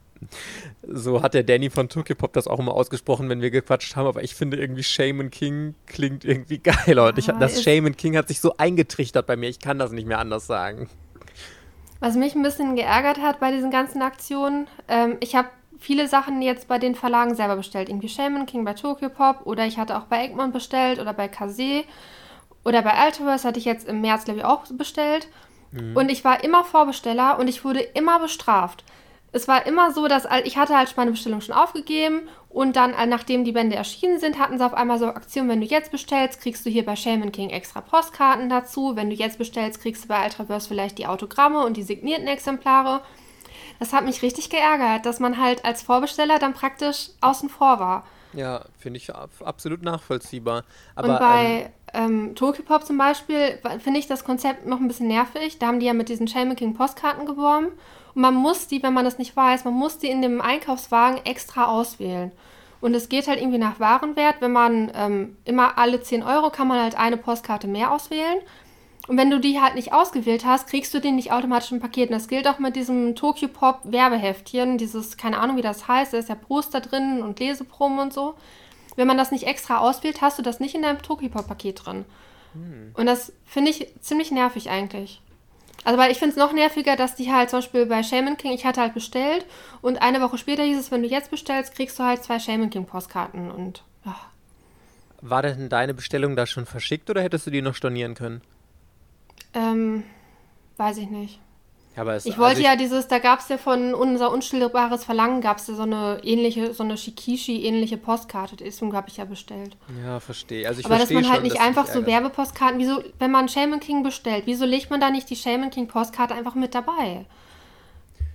So hat der Danny von Pop das auch immer ausgesprochen, wenn wir gequatscht haben, aber ich finde irgendwie Shaman King klingt irgendwie (laughs) geiler. Und ich, das Shaman King hat sich so eingetrichtert bei mir, ich kann das nicht mehr anders sagen. Was mich ein bisschen geärgert hat bei diesen ganzen Aktionen, ähm, ich habe viele Sachen jetzt bei den Verlagen selber bestellt. Irgendwie Shaman King bei Pop oder ich hatte auch bei Egmont bestellt oder bei Kase. Oder bei Ultraverse hatte ich jetzt im März, glaube ich, auch bestellt. Mhm. Und ich war immer Vorbesteller und ich wurde immer bestraft. Es war immer so, dass ich hatte halt meine Bestellung schon aufgegeben und dann, äh, nachdem die Bände erschienen sind, hatten sie auf einmal so Aktion, wenn du jetzt bestellst, kriegst du hier bei Shaman King extra Postkarten dazu. Wenn du jetzt bestellst, kriegst du bei Ultraverse vielleicht die Autogramme und die signierten Exemplare. Das hat mich richtig geärgert, dass man halt als Vorbesteller dann praktisch außen vor war. Ja, finde ich absolut nachvollziehbar. Aber, und bei ähm, ähm, Tokyopop zum Beispiel finde ich das Konzept noch ein bisschen nervig. Da haben die ja mit diesen Shaman King Postkarten geworben. Und man muss die, wenn man das nicht weiß, man muss die in dem Einkaufswagen extra auswählen. Und es geht halt irgendwie nach Warenwert. Wenn man ähm, immer alle 10 Euro kann man halt eine Postkarte mehr auswählen. Und wenn du die halt nicht ausgewählt hast, kriegst du den nicht automatisch im Paket. Und das gilt auch mit diesem Tokyo Pop Werbeheftchen, dieses, keine Ahnung, wie das heißt, da ist ja Poster drin und Leseproben und so. Wenn man das nicht extra auswählt, hast du das nicht in deinem Tokyo Pop Paket drin. Hm. Und das finde ich ziemlich nervig eigentlich. Also, weil ich finde es noch nerviger, dass die halt zum Beispiel bei Shaman King, ich hatte halt bestellt und eine Woche später hieß es, wenn du jetzt bestellst, kriegst du halt zwei Shaman King Postkarten und ja. War denn deine Bestellung da schon verschickt oder hättest du die noch stornieren können? Ähm, weiß ich nicht. Aber es, ich wollte also ich, ja dieses, da gab es ja von unser unstillbares Verlangen, gab es ja so eine ähnliche, so eine Shikishi-ähnliche Postkarte. Deswegen habe ich ja bestellt. Ja, verstehe. Also ich Aber dass man halt schon, nicht einfach so Werbepostkarten, wieso, wenn man Shaman King bestellt, wieso legt man da nicht die Shaman King Postkarte einfach mit dabei?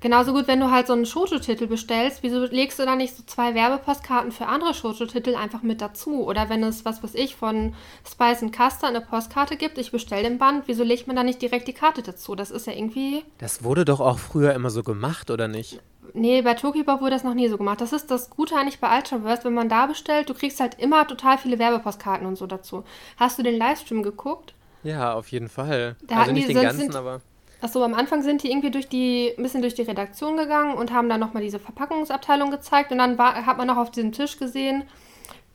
Genauso gut, wenn du halt so einen Shoujo-Titel bestellst, wieso legst du da nicht so zwei Werbepostkarten für andere Shoujo-Titel einfach mit dazu? Oder wenn es, was weiß ich, von Spice and Custer eine Postkarte gibt, ich bestelle den Band, wieso legt man da nicht direkt die Karte dazu? Das ist ja irgendwie... Das wurde doch auch früher immer so gemacht, oder nicht? Nee, bei Tokyopop wurde das noch nie so gemacht. Das ist das Gute eigentlich bei Ultraverse, wenn man da bestellt, du kriegst halt immer total viele Werbepostkarten und so dazu. Hast du den Livestream geguckt? Ja, auf jeden Fall. Da also nicht die, den ganzen, sind, aber... Achso, am Anfang sind die irgendwie durch die, ein bisschen durch die Redaktion gegangen und haben dann nochmal diese Verpackungsabteilung gezeigt. Und dann war, hat man noch auf diesem Tisch gesehen,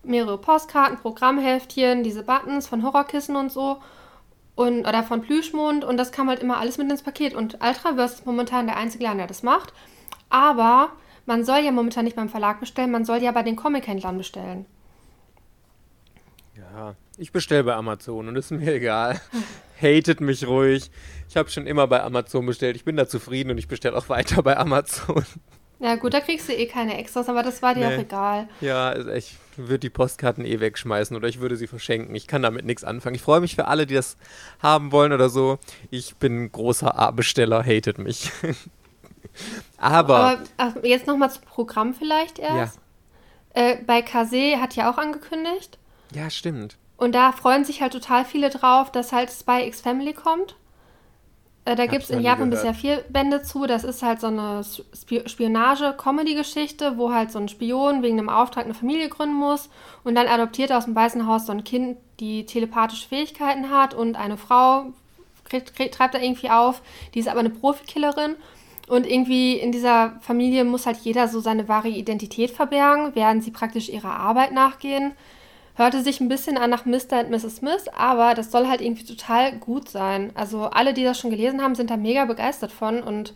mehrere Postkarten, Programmheftchen, diese Buttons von Horrorkissen und so. Und, oder von Plüschmond. Und das kam halt immer alles mit ins Paket. Und Ultraverse ist momentan der einzige Laden, der das macht. Aber man soll ja momentan nicht beim Verlag bestellen, man soll ja bei den Comic-Händlern bestellen. Ja, ich bestelle bei Amazon und ist mir egal. Hatet mich ruhig. Ich habe schon immer bei Amazon bestellt. Ich bin da zufrieden und ich bestelle auch weiter bei Amazon. (laughs) Ja, gut, da kriegst du eh keine Extras, aber das war dir nee. auch egal. Ja, ich würde die Postkarten eh wegschmeißen oder ich würde sie verschenken. Ich kann damit nichts anfangen. Ich freue mich für alle, die das haben wollen oder so. Ich bin großer A-Besteller, hatet mich. (laughs) aber, aber jetzt nochmal zum Programm vielleicht erst. Ja. Äh, bei Kase hat ja auch angekündigt. Ja, stimmt. Und da freuen sich halt total viele drauf, dass halt Spy X Family kommt. Äh, da gibt es in Japan bisher vier Bände zu. Das ist halt so eine Spionage-Comedy-Geschichte, wo halt so ein Spion wegen einem Auftrag eine Familie gründen muss und dann adoptiert aus dem Weißen Haus so ein Kind, die telepathische Fähigkeiten hat und eine Frau kriegt, kriegt, treibt er irgendwie auf, die ist aber eine Profikillerin. Und irgendwie in dieser Familie muss halt jeder so seine wahre Identität verbergen, während sie praktisch ihrer Arbeit nachgehen. Hörte sich ein bisschen an nach Mr. und Mrs. Smith, aber das soll halt irgendwie total gut sein. Also alle, die das schon gelesen haben, sind da mega begeistert von und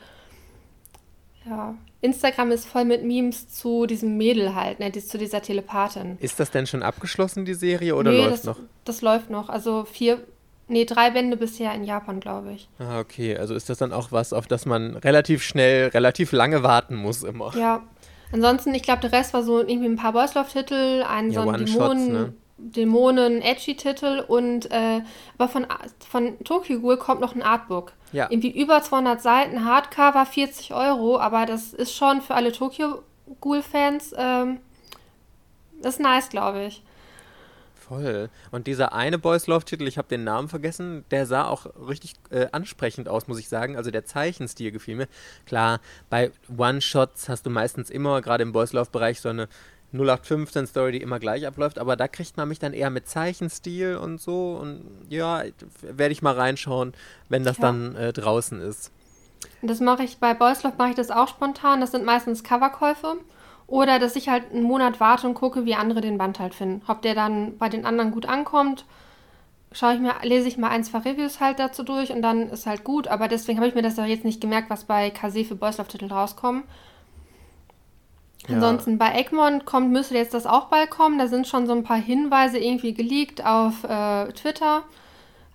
ja, Instagram ist voll mit Memes zu diesem Mädel halt, ne, zu dieser Telepathin. Ist das denn schon abgeschlossen, die Serie, oder nee, läuft das, noch? Das läuft noch. Also vier, nee, drei Bände bisher in Japan, glaube ich. Ah, okay. Also ist das dann auch was, auf das man relativ schnell, relativ lange warten muss immer. Ja, Ansonsten, ich glaube, der Rest war so irgendwie ein paar Boys Love-Titel, ein ja, so ein Dämonen, ne? Dämonen-Edgy-Titel und äh, aber von, von Tokyo Ghoul kommt noch ein Artbook. Ja. Irgendwie über 200 Seiten, Hardcover 40 Euro, aber das ist schon für alle Tokyo Ghoul-Fans, ähm, das ist nice, glaube ich. Voll. Und dieser eine Boys Love-Titel, ich habe den Namen vergessen, der sah auch richtig äh, ansprechend aus, muss ich sagen. Also der Zeichenstil gefiel mir. Klar, bei One-Shots hast du meistens immer, gerade im Boys Love-Bereich, so eine 0815-Story, die immer gleich abläuft, aber da kriegt man mich dann eher mit Zeichenstil und so. Und ja, werde ich mal reinschauen, wenn das ja. dann äh, draußen ist. Das mache ich bei Boys Love mache ich das auch spontan. Das sind meistens Coverkäufe. Oder dass ich halt einen Monat warte und gucke, wie andere den Band halt finden. Ob der dann bei den anderen gut ankommt, schaue ich mir, lese ich mal ein, zwei Reviews halt dazu durch und dann ist halt gut. Aber deswegen habe ich mir das ja jetzt nicht gemerkt, was bei Kase für Boys Titel rauskommen. Ja. Ansonsten bei Egmont kommt, müsste jetzt das auch bald kommen. Da sind schon so ein paar Hinweise irgendwie geleakt auf äh, Twitter.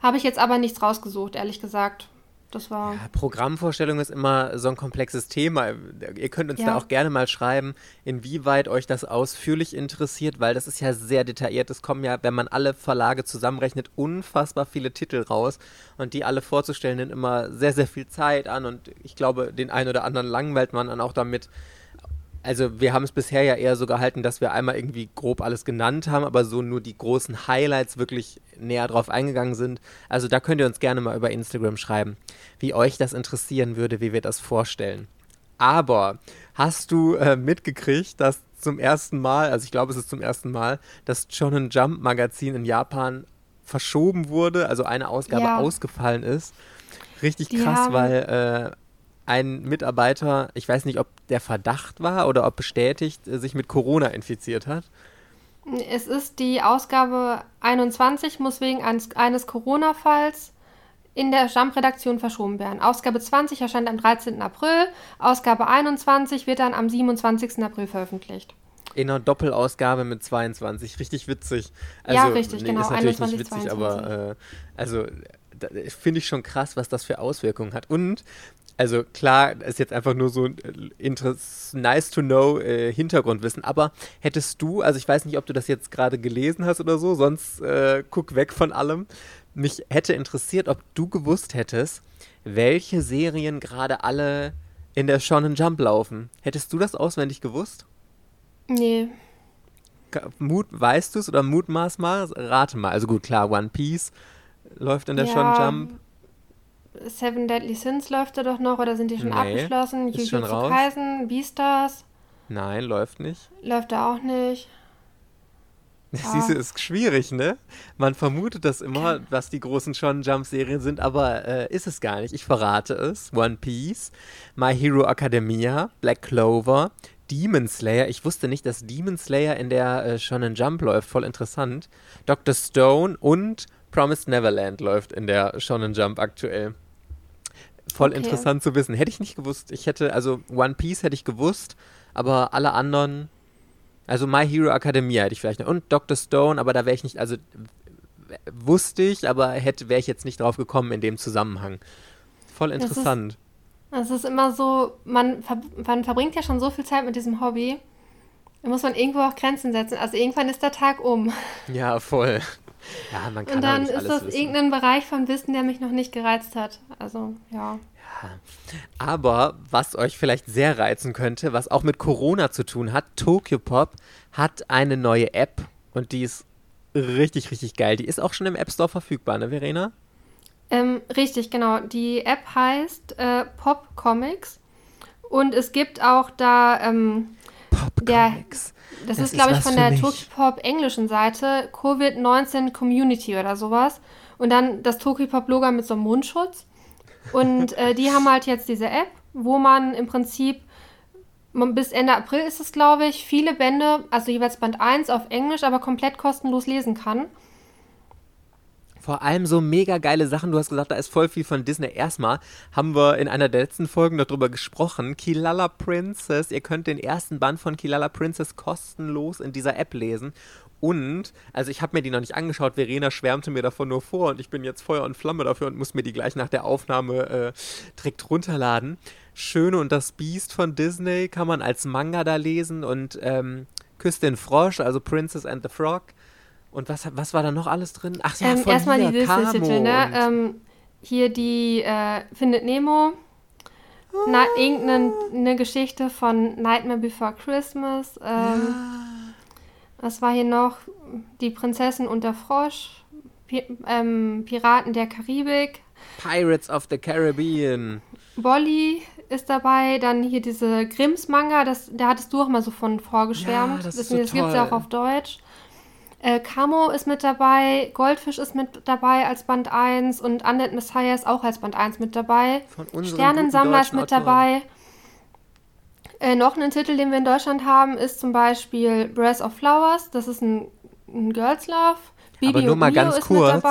Habe ich jetzt aber nichts rausgesucht, ehrlich gesagt. Das war. Ja, Programmvorstellung ist immer so ein komplexes Thema. Ihr könnt uns Ja. da auch gerne mal schreiben, inwieweit euch das ausführlich interessiert, weil das ist ja sehr detailliert. Es kommen ja, wenn man alle Verlage zusammenrechnet, unfassbar viele Titel raus. Und die alle vorzustellen, nimmt immer sehr, sehr viel Zeit an. Und ich glaube, den einen oder anderen langweilt man dann auch damit. Also wir haben es bisher ja eher so gehalten, dass wir einmal irgendwie grob alles genannt haben, aber so nur die großen Highlights wirklich näher drauf eingegangen sind. Also da könnt ihr uns gerne mal über Instagram schreiben, wie euch das interessieren würde, wie wir das vorstellen. Aber hast du äh, mitgekriegt, dass zum ersten Mal, also ich glaube es ist zum ersten Mal, das Shonen Jump Magazin in Japan verschoben wurde, also eine Ausgabe Ja. ausgefallen ist? Richtig Die krass, weil äh, ein Mitarbeiter, ich weiß nicht, ob der Verdacht war oder ob bestätigt, äh, sich mit Corona infiziert hat. Es ist die Ausgabe 21, muss wegen eines, eines Corona-Falls in der Jump-Redaktion verschoben werden. Ausgabe 20 erscheint am 13. April, Ausgabe 21 wird dann am 27. April veröffentlicht. In einer Doppelausgabe mit 22. Richtig witzig. Ja, richtig, genau, Ist natürlich 21, nicht witzig, 22. aber äh, also finde ich schon krass, was das für Auswirkungen hat. Und also klar, ist jetzt einfach nur so ein äh, nice to know äh, Hintergrundwissen, aber hättest du, also ich weiß nicht, ob du das jetzt gerade gelesen hast oder so, sonst äh, guck weg von allem. Mich hätte interessiert, ob du gewusst hättest, welche Serien gerade alle in der Shonen Jump laufen. Hättest du das auswendig gewusst? Nee, Mut, weißt du es oder mutmaß mal? Rate mal. Also gut, klar, One Piece läuft in der Ja, Shonen Jump. Seven Deadly Sins läuft da doch noch oder sind die schon Nee, abgeschlossen? ist schon Jujutsu raus. Kaisen, Beastars Nein, läuft nicht. läuft da auch nicht. (laughs) Siehst du, ist schwierig, ne? Man vermutet das immer, was die großen Shonen Jump Serien sind, aber äh, ist es gar nicht. Ich verrate es. One Piece, My Hero Academia, Black Clover, Demon Slayer. Ich wusste nicht, dass Demon Slayer in der äh, Shonen Jump läuft. Voll interessant. Dr. Stone und Promised Neverland läuft in der Shonen Jump aktuell. Voll Okay. interessant zu wissen. Hätte ich nicht gewusst. Ich hätte, also One Piece hätte ich gewusst, aber alle anderen also My Hero Academia hätte ich vielleicht noch. Und Dr. Stone, aber da wäre ich nicht, also wusste ich, aber hätte wäre ich jetzt nicht drauf gekommen in dem Zusammenhang. Voll ist- interessant. Es ist immer so, man, ver man verbringt ja schon so viel Zeit mit diesem Hobby. Da muss man irgendwo auch Grenzen setzen. Also irgendwann ist der Tag um. Ja, voll. Ja, man kann Und dann ist das wissen. irgendein Bereich von Wissen, der mich noch nicht gereizt hat. Also, ja. Aber was euch vielleicht sehr reizen könnte, was auch mit Corona zu tun hat, Tokyopop hat eine neue App und die ist richtig, richtig geil. Die ist auch schon im App Store verfügbar, ne, Verena? Ähm, richtig, genau. Die App heißt äh, Pop Comics. Und es gibt auch da, ähm, Pop Der- Comics. das, Das ist, glaube ich, von der mich. Tokyopop englischen Seite, Covid-19 Community oder sowas. Und dann das Tokyopop-Logo mit so einem Mundschutz. Und äh, die haben halt jetzt diese App, wo man im Prinzip bis Ende April ist es, glaube ich, viele Bände, also jeweils Band 1 auf Englisch, aber komplett kostenlos lesen kann. Vor allem so mega geile Sachen. Du hast gesagt, da ist voll viel von Disney. Erstmal haben wir in einer der letzten Folgen darüber gesprochen. Kilala Princess. Ihr könnt den ersten Band von Kilala Princess kostenlos in dieser App lesen. Und, also ich habe mir die noch nicht angeschaut. Verena schwärmte mir davon nur vor und ich bin jetzt Feuer und Flamme dafür und muss mir die gleich nach der Aufnahme äh, direkt runterladen. Schöne und das Biest von Disney kann man als Manga da lesen und ähm, Küss den Frosch, also Princess and the Frog. Und was, was war da noch alles drin? Ach ja, ähm, von erstmal hier, die Disney-Titel, ne? Ähm, hier die äh, Findet Nemo. Na, irgendeine eine Geschichte von Nightmare Before Christmas. Ähm, Was war hier noch? Die Prinzessin und der Frosch. Pi ähm, Piraten der Karibik. Pirates of the Caribbean. Bolly ist dabei. Dann hier diese Grimms Manga. Das, da hattest du auch mal so von vorgeschwärmt. Ja, das Deswegen, so gibt es ja auch auf Deutsch. Äh, Camo ist mit dabei, Goldfisch ist mit dabei als Band 1 und Undead Messiah ist auch als Band 1 mit dabei. Von Sternensammler ist mit dabei. Äh, noch ein Titel, den wir in Deutschland haben, ist zum Beispiel Breath of Flowers. Das ist ein, ein Girls Love. Bibi Aber nur mal Mio ganz kurz.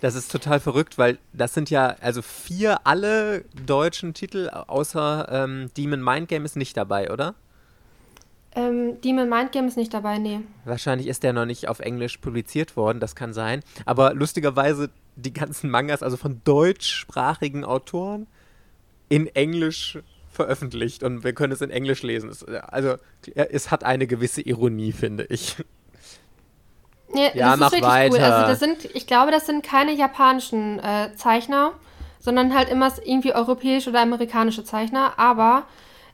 Das ist total verrückt, weil das sind ja also vier alle deutschen Titel, außer ähm, Demon Mind Game ist nicht dabei, oder? Ähm, Demon Mind Game ist nicht dabei, nee. Wahrscheinlich ist der noch nicht auf Englisch publiziert worden, das kann sein. Aber lustigerweise, die ganzen Mangas, also von deutschsprachigen Autoren, in Englisch veröffentlicht und wir können es in Englisch lesen. Es, also es hat eine gewisse Ironie, finde ich. Ja, ja mach weiter. Cool. Also das sind, ich glaube, das sind keine japanischen äh, Zeichner, sondern halt immer irgendwie europäische oder amerikanische Zeichner. Aber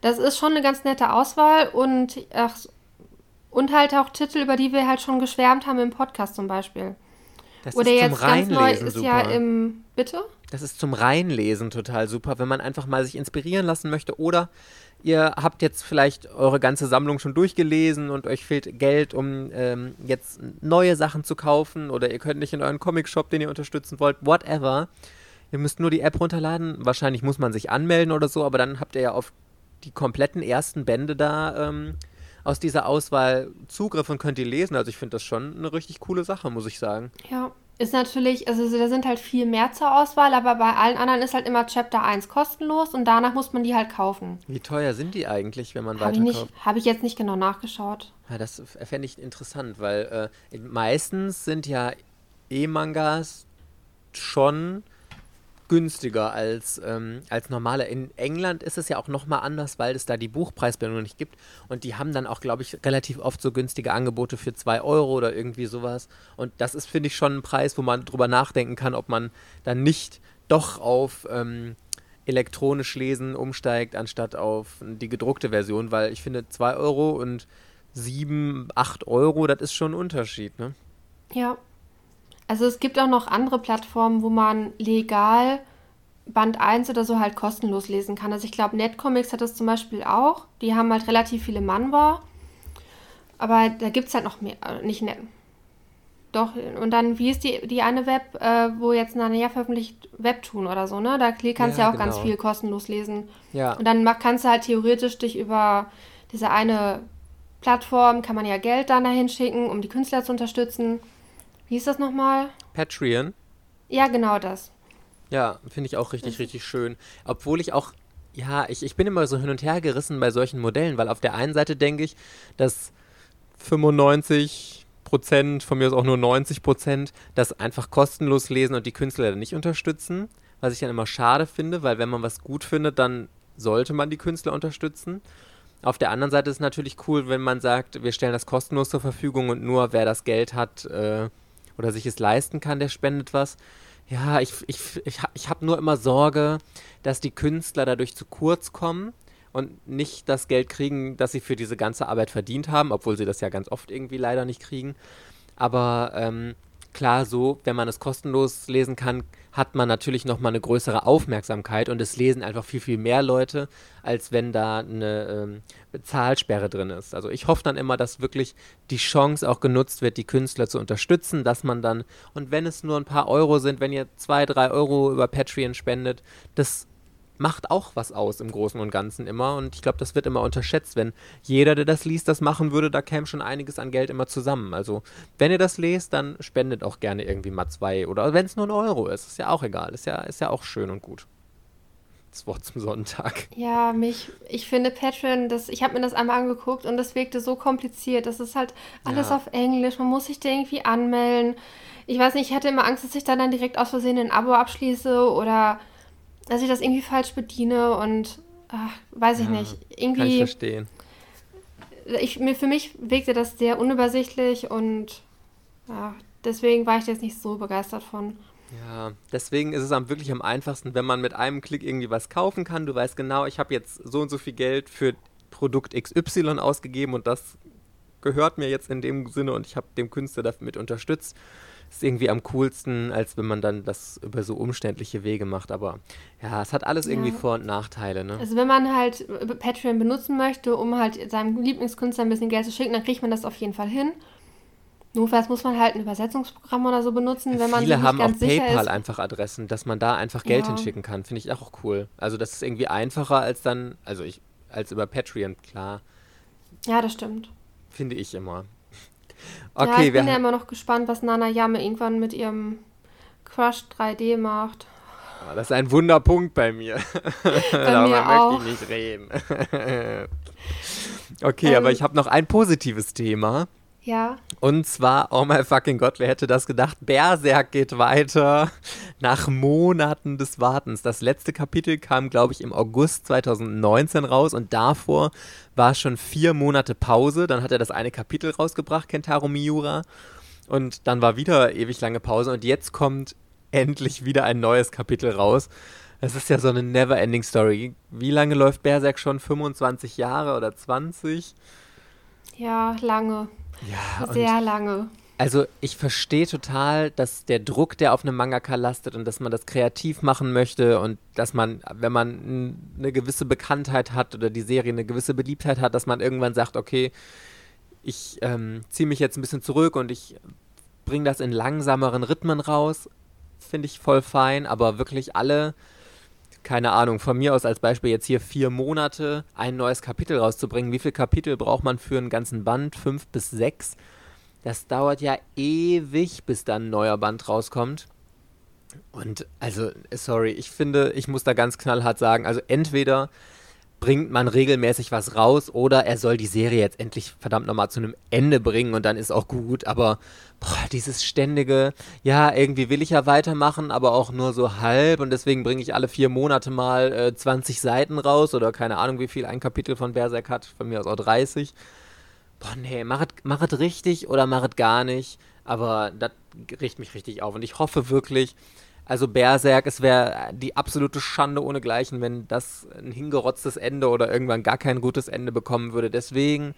das ist schon eine ganz nette Auswahl und, ach, und halt auch Titel, über die wir halt schon geschwärmt haben im Podcast zum Beispiel. Das Oder ist jetzt zum ganz neu ist super. ja im. Bitte? Das ist zum Reinlesen total super, wenn man einfach mal sich inspirieren lassen möchte. Oder ihr habt jetzt vielleicht eure ganze Sammlung schon durchgelesen und euch fehlt Geld, um ähm, jetzt neue Sachen zu kaufen. Oder ihr könnt nicht in euren Comic-Shop, den ihr unterstützen wollt. Whatever. Ihr müsst nur die App runterladen. Wahrscheinlich muss man sich anmelden oder so, aber dann habt ihr ja auf die kompletten ersten Bände da ähm, aus dieser Auswahl Zugriff und könnt die lesen. Also ich finde das schon eine richtig coole Sache, muss ich sagen. Ja, ist natürlich, also da sind halt viel mehr zur Auswahl, aber bei allen anderen ist halt immer Chapter 1 kostenlos und danach muss man die halt kaufen. Wie teuer sind die eigentlich, wenn man Hab weiterkauft? Habe ich jetzt nicht genau nachgeschaut. Ja, das fände ich interessant, weil äh, meistens sind ja E-Mangas schon günstiger als, ähm, als normale. In England ist es ja auch nochmal anders, weil es da die Buchpreisbindung nicht gibt. Und die haben dann auch, glaube ich, relativ oft so günstige Angebote für 2 Euro oder irgendwie sowas. Und das ist, finde ich, schon ein Preis, wo man drüber nachdenken kann, ob man dann nicht doch auf ähm, elektronisch lesen umsteigt, anstatt auf die gedruckte Version, weil ich finde 2 Euro und 7, 8 Euro, das ist schon ein Unterschied, ne? Ja, also es gibt auch noch andere Plattformen, wo man legal Band 1 oder so halt kostenlos lesen kann. Also ich glaube, Netcomics hat das zum Beispiel auch. Die haben halt relativ viele Manwa. Aber da gibt es halt noch mehr, äh, nicht Net. Doch, und dann, wie ist die, die eine Web, äh, wo jetzt Nanea veröffentlicht, Webtoon oder so, ne? Da kannst du ja, ja auch genau. ganz viel kostenlos lesen. Ja. Und dann kannst du halt theoretisch dich über diese eine Plattform, kann man ja Geld dann dahin schicken, um die Künstler zu unterstützen. Wie ist das nochmal? Patreon. Ja, genau das. Ja, finde ich auch richtig, richtig schön. Obwohl ich auch, ja, ich, ich bin immer so hin und her gerissen bei solchen Modellen, weil auf der einen Seite denke ich, dass 95 Prozent, von mir aus auch nur 90 Prozent, das einfach kostenlos lesen und die Künstler dann nicht unterstützen. Was ich dann immer schade finde, weil wenn man was gut findet, dann sollte man die Künstler unterstützen. Auf der anderen Seite ist es natürlich cool, wenn man sagt, wir stellen das kostenlos zur Verfügung und nur wer das Geld hat, äh, oder sich es leisten kann, der spendet was. Ja, ich, ich, ich, ich habe nur immer Sorge, dass die Künstler dadurch zu kurz kommen und nicht das Geld kriegen, das sie für diese ganze Arbeit verdient haben, obwohl sie das ja ganz oft irgendwie leider nicht kriegen. Aber ähm, klar, so, wenn man es kostenlos lesen kann, hat man natürlich nochmal eine größere Aufmerksamkeit und es lesen einfach viel, viel mehr Leute, als wenn da eine ähm, Bezahlsperre drin ist. Also ich hoffe dann immer, dass wirklich die Chance auch genutzt wird, die Künstler zu unterstützen, dass man dann, und wenn es nur ein paar Euro sind, wenn ihr zwei, drei Euro über Patreon spendet, das macht auch was aus im Großen und Ganzen immer. Und ich glaube, das wird immer unterschätzt. Wenn jeder, der das liest, das machen würde, da käme schon einiges an Geld immer zusammen. Also, wenn ihr das lest, dann spendet auch gerne irgendwie mal zwei. Oder wenn es nur ein Euro ist, ist ja auch egal. Ist ja, ist ja auch schön und gut. Das Wort zum Sonntag. Ja, mich, ich finde Patreon, das, ich habe mir das einmal angeguckt und das wirkte so kompliziert. Das ist halt alles ja. auf Englisch. Man muss sich da irgendwie anmelden. Ich weiß nicht, ich hatte immer Angst, dass ich dann, dann direkt aus Versehen ein Abo abschließe oder dass ich das irgendwie falsch bediene und ach, weiß ich ja, nicht. Irgendwie. Kann ich verstehen. Ich, mir, für mich wirkte das sehr unübersichtlich und ja, deswegen war ich jetzt nicht so begeistert von. Ja, deswegen ist es am, wirklich am einfachsten, wenn man mit einem Klick irgendwie was kaufen kann. Du weißt genau, ich habe jetzt so und so viel Geld für Produkt XY ausgegeben und das gehört mir jetzt in dem Sinne und ich habe dem Künstler damit unterstützt ist irgendwie am coolsten, als wenn man dann das über so umständliche Wege macht. Aber ja, es hat alles irgendwie ja. Vor- und Nachteile. Ne? Also wenn man halt Patreon benutzen möchte, um halt seinem Lieblingskünstler ein bisschen Geld zu schicken, dann kriegt man das auf jeden Fall hin. Notfalls muss man halt ein Übersetzungsprogramm oder so benutzen, wenn man Viele haben ganz auch PayPal einfach Adressen, dass man da einfach Geld ja. hinschicken kann. Finde ich auch cool. Also das ist irgendwie einfacher als dann, also ich, als über Patreon, klar. Ja, das stimmt. Finde ich immer. Okay, ja, ich bin ja immer noch gespannt, was Nana Yame irgendwann mit ihrem Crush 3D macht. Ah, das ist ein Wunderpunkt bei mir. (laughs) Bei Darüber mir möchte auch. ich nicht reden. (laughs) okay, ähm, aber ich habe noch ein positives Thema. Ja. Und zwar, oh my fucking Gott, wer hätte das gedacht? Berserk geht weiter nach Monaten des Wartens. Das letzte Kapitel kam, glaube ich, im August 2019 raus und davor war schon vier Monate Pause. Dann hat er das eine Kapitel rausgebracht, Kentaro Miura. Und dann war wieder ewig lange Pause und jetzt kommt endlich wieder ein neues Kapitel raus. Es ist ja so eine never-ending Story. Wie lange läuft Berserk schon? 25 Jahre oder 20? Ja, lange. Ja, Sehr lange. Also ich verstehe total, dass der Druck, der auf einem Mangaka lastet und dass man das kreativ machen möchte und dass man, wenn man eine gewisse Bekanntheit hat oder die Serie eine gewisse Beliebtheit hat, dass man irgendwann sagt, okay, ich ähm, ziehe mich jetzt ein bisschen zurück und ich bringe das in langsameren Rhythmen raus, finde ich voll fein, aber wirklich alle, keine Ahnung, von mir aus als Beispiel jetzt hier vier Monate ein neues Kapitel rauszubringen. Wie viele Kapitel braucht man für einen ganzen Band? Fünf bis sechs? Das dauert ja ewig, bis dann ein neuer Band rauskommt. Und also, sorry, ich finde, ich muss da ganz knallhart sagen, also entweder bringt man regelmäßig was raus oder er soll die Serie jetzt endlich verdammt nochmal zu einem Ende bringen und dann ist auch gut. Aber boah, dieses ständige, ja, irgendwie will ich ja weitermachen, aber auch nur so halb und deswegen bringe ich alle vier Monate mal äh, 20 Seiten raus oder keine Ahnung, wie viel ein Kapitel von Berserk hat, von mir aus auch 30. Boah, nee, mach es richtig oder mach es gar nicht. Aber das riecht mich richtig auf und ich hoffe wirklich, also Berserk, es wäre die absolute Schande ohnegleichen, wenn das ein hingerotztes Ende oder irgendwann gar kein gutes Ende bekommen würde. Deswegen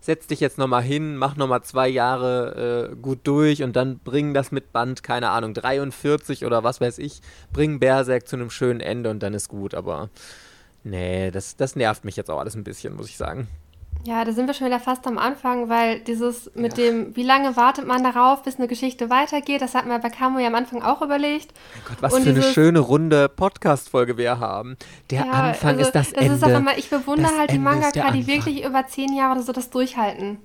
setz dich jetzt nochmal hin, mach nochmal zwei Jahre äh, gut durch und dann bring das mit Band, keine Ahnung, 43 oder was weiß ich, bring Berserk zu einem schönen Ende und dann ist gut. Aber nee, das, das nervt mich jetzt auch alles ein bisschen, muss ich sagen. Ja, da sind wir schon wieder fast am Anfang, weil dieses mit ja. dem, wie lange wartet man darauf, bis eine Geschichte weitergeht, das hatten wir bei Camo ja am Anfang auch überlegt. Mein Gott, was Und für dieses, eine schöne runde Podcast-Folge wir haben. Der ja, Anfang also, ist das, das Ende. Ist immer, ich bewundere halt die Mangaka, die wirklich über zehn Jahre oder so das durchhalten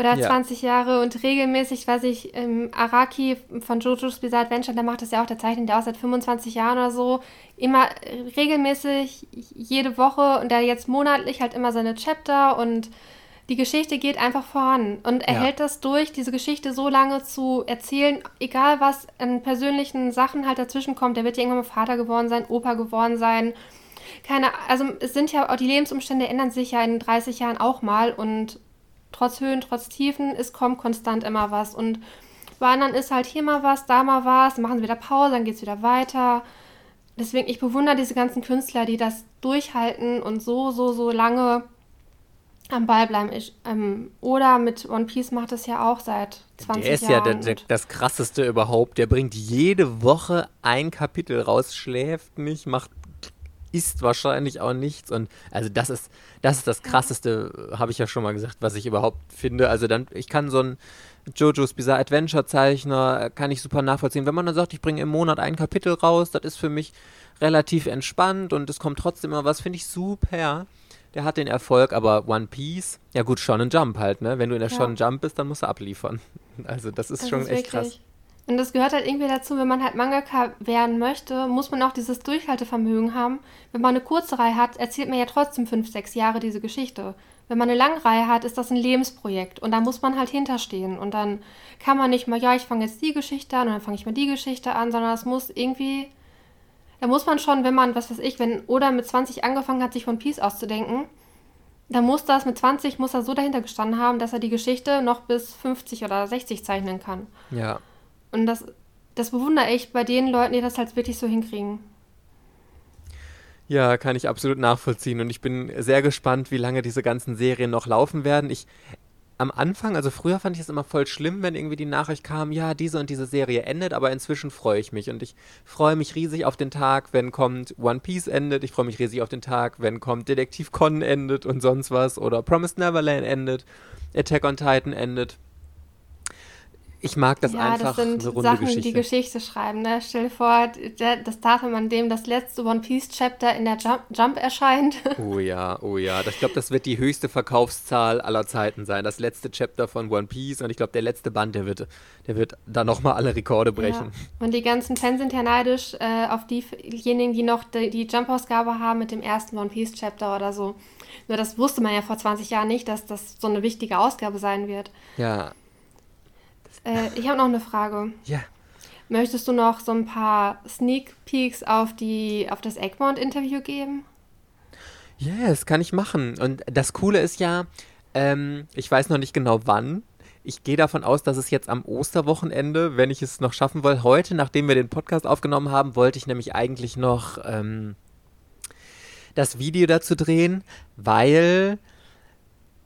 oder ja. 20 Jahre und regelmäßig, weiß ich, ähm, Araki von JoJo's Bizarre Adventure, der macht das ja auch, der zeichnet ja auch seit 25 Jahren oder so, immer regelmäßig jede Woche und der jetzt monatlich halt immer seine Chapter und die Geschichte geht einfach voran und er ja. hält das durch, diese Geschichte so lange zu erzählen, egal was an persönlichen Sachen halt dazwischen kommt. Der wird ja irgendwann mal Vater geworden sein, Opa geworden sein. Keine, also es sind ja auch die Lebensumstände ändern sich ja in 30 Jahren auch mal und trotz Höhen, trotz Tiefen, es kommt konstant immer was. Und bei anderen ist halt hier mal was, da mal was, machen sie wieder Pause, dann geht es wieder weiter. Deswegen, ich bewundere diese ganzen Künstler, die das durchhalten und so, so, so lange am Ball bleiben. Ich, ähm, oder mit One Piece macht es ja auch seit 20 Jahren. Der ist Jahren ja der, der, das krasseste überhaupt. Der bringt jede Woche ein Kapitel raus, schläft nicht, macht isst wahrscheinlich auch nichts. Und also das ist, das ist das krasseste, habe ich ja schon mal gesagt, was ich überhaupt finde. Also dann, ich kann so ein JoJo's Bizarre Adventure Zeichner, äh, kann ich super nachvollziehen. Wenn man dann sagt, ich bringe im Monat ein Kapitel raus, das ist für mich relativ entspannt und es kommt trotzdem immer was, finde ich super. Der hat den Erfolg, aber One Piece, ja gut, Shonen Jump halt, ne? Wenn du in der ja. Shonen Jump bist, dann musst du abliefern. (laughs) Also das ist das schon ist echt krass. Und das gehört halt irgendwie dazu, wenn man halt Mangaka werden möchte, muss man auch dieses Durchhaltevermögen haben. Wenn man eine kurze Reihe hat, erzählt man ja trotzdem fünf, sechs Jahre diese Geschichte. Wenn man eine lange Reihe hat, ist das ein Lebensprojekt und da muss man halt hinterstehen. Und dann kann man nicht mal, ja, ich fange jetzt die Geschichte an und dann fange ich mal die Geschichte an, sondern das muss irgendwie. Da muss man schon, wenn man, was weiß ich, wenn Oda mit 20 angefangen hat, sich von Peace auszudenken, dann muss das mit 20, muss er so dahinter gestanden haben, dass er die Geschichte noch bis 50 oder 60 zeichnen kann. Ja. Und das, das bewundere ich bei den Leuten, die das halt wirklich so hinkriegen. Ja, kann ich absolut nachvollziehen. Und ich bin sehr gespannt, wie lange diese ganzen Serien noch laufen werden. Ich am Anfang, also früher fand ich es immer voll schlimm, wenn irgendwie die Nachricht kam, ja, diese und diese Serie endet, aber inzwischen freue ich mich. Und ich freue mich riesig auf den Tag, wenn kommt One Piece endet. Ich freue mich riesig auf den Tag, wenn kommt Detektiv Con endet und sonst was. Oder Promised Neverland endet. Attack on Titan endet ich mag das ja, einfach. das sind eine runde Sachen, Geschichte. die Geschichte schreiben. Ne? Stell dir vor, der, das Datum, an dem das letzte One Piece Chapter in der Jump, Jump erscheint. (laughs) Oh ja, oh ja. Ich glaube, das wird die höchste Verkaufszahl aller Zeiten sein. Das letzte Chapter von One Piece und ich glaube, der letzte Band, der wird, der wird da nochmal alle Rekorde brechen. Ja. Und die ganzen Fans sind ja neidisch äh, auf diejenigen, die noch die, die Jump-Ausgabe haben mit dem ersten One Piece Chapter oder so. Nur das wusste man ja vor 20 Jahren nicht, dass das so eine wichtige Ausgabe sein wird. Ja. Äh, ich habe noch eine Frage. Ja. Möchtest du noch so ein paar Sneak Peeks auf, die, auf das Egmont-Interview geben? Yes, kann ich machen. Und das Coole ist ja, ähm, ich weiß noch nicht genau wann. Ich gehe davon aus, dass es jetzt am Osterwochenende, wenn ich es noch schaffen will, heute, nachdem wir den Podcast aufgenommen haben, wollte ich nämlich eigentlich noch ähm, das Video dazu drehen, weil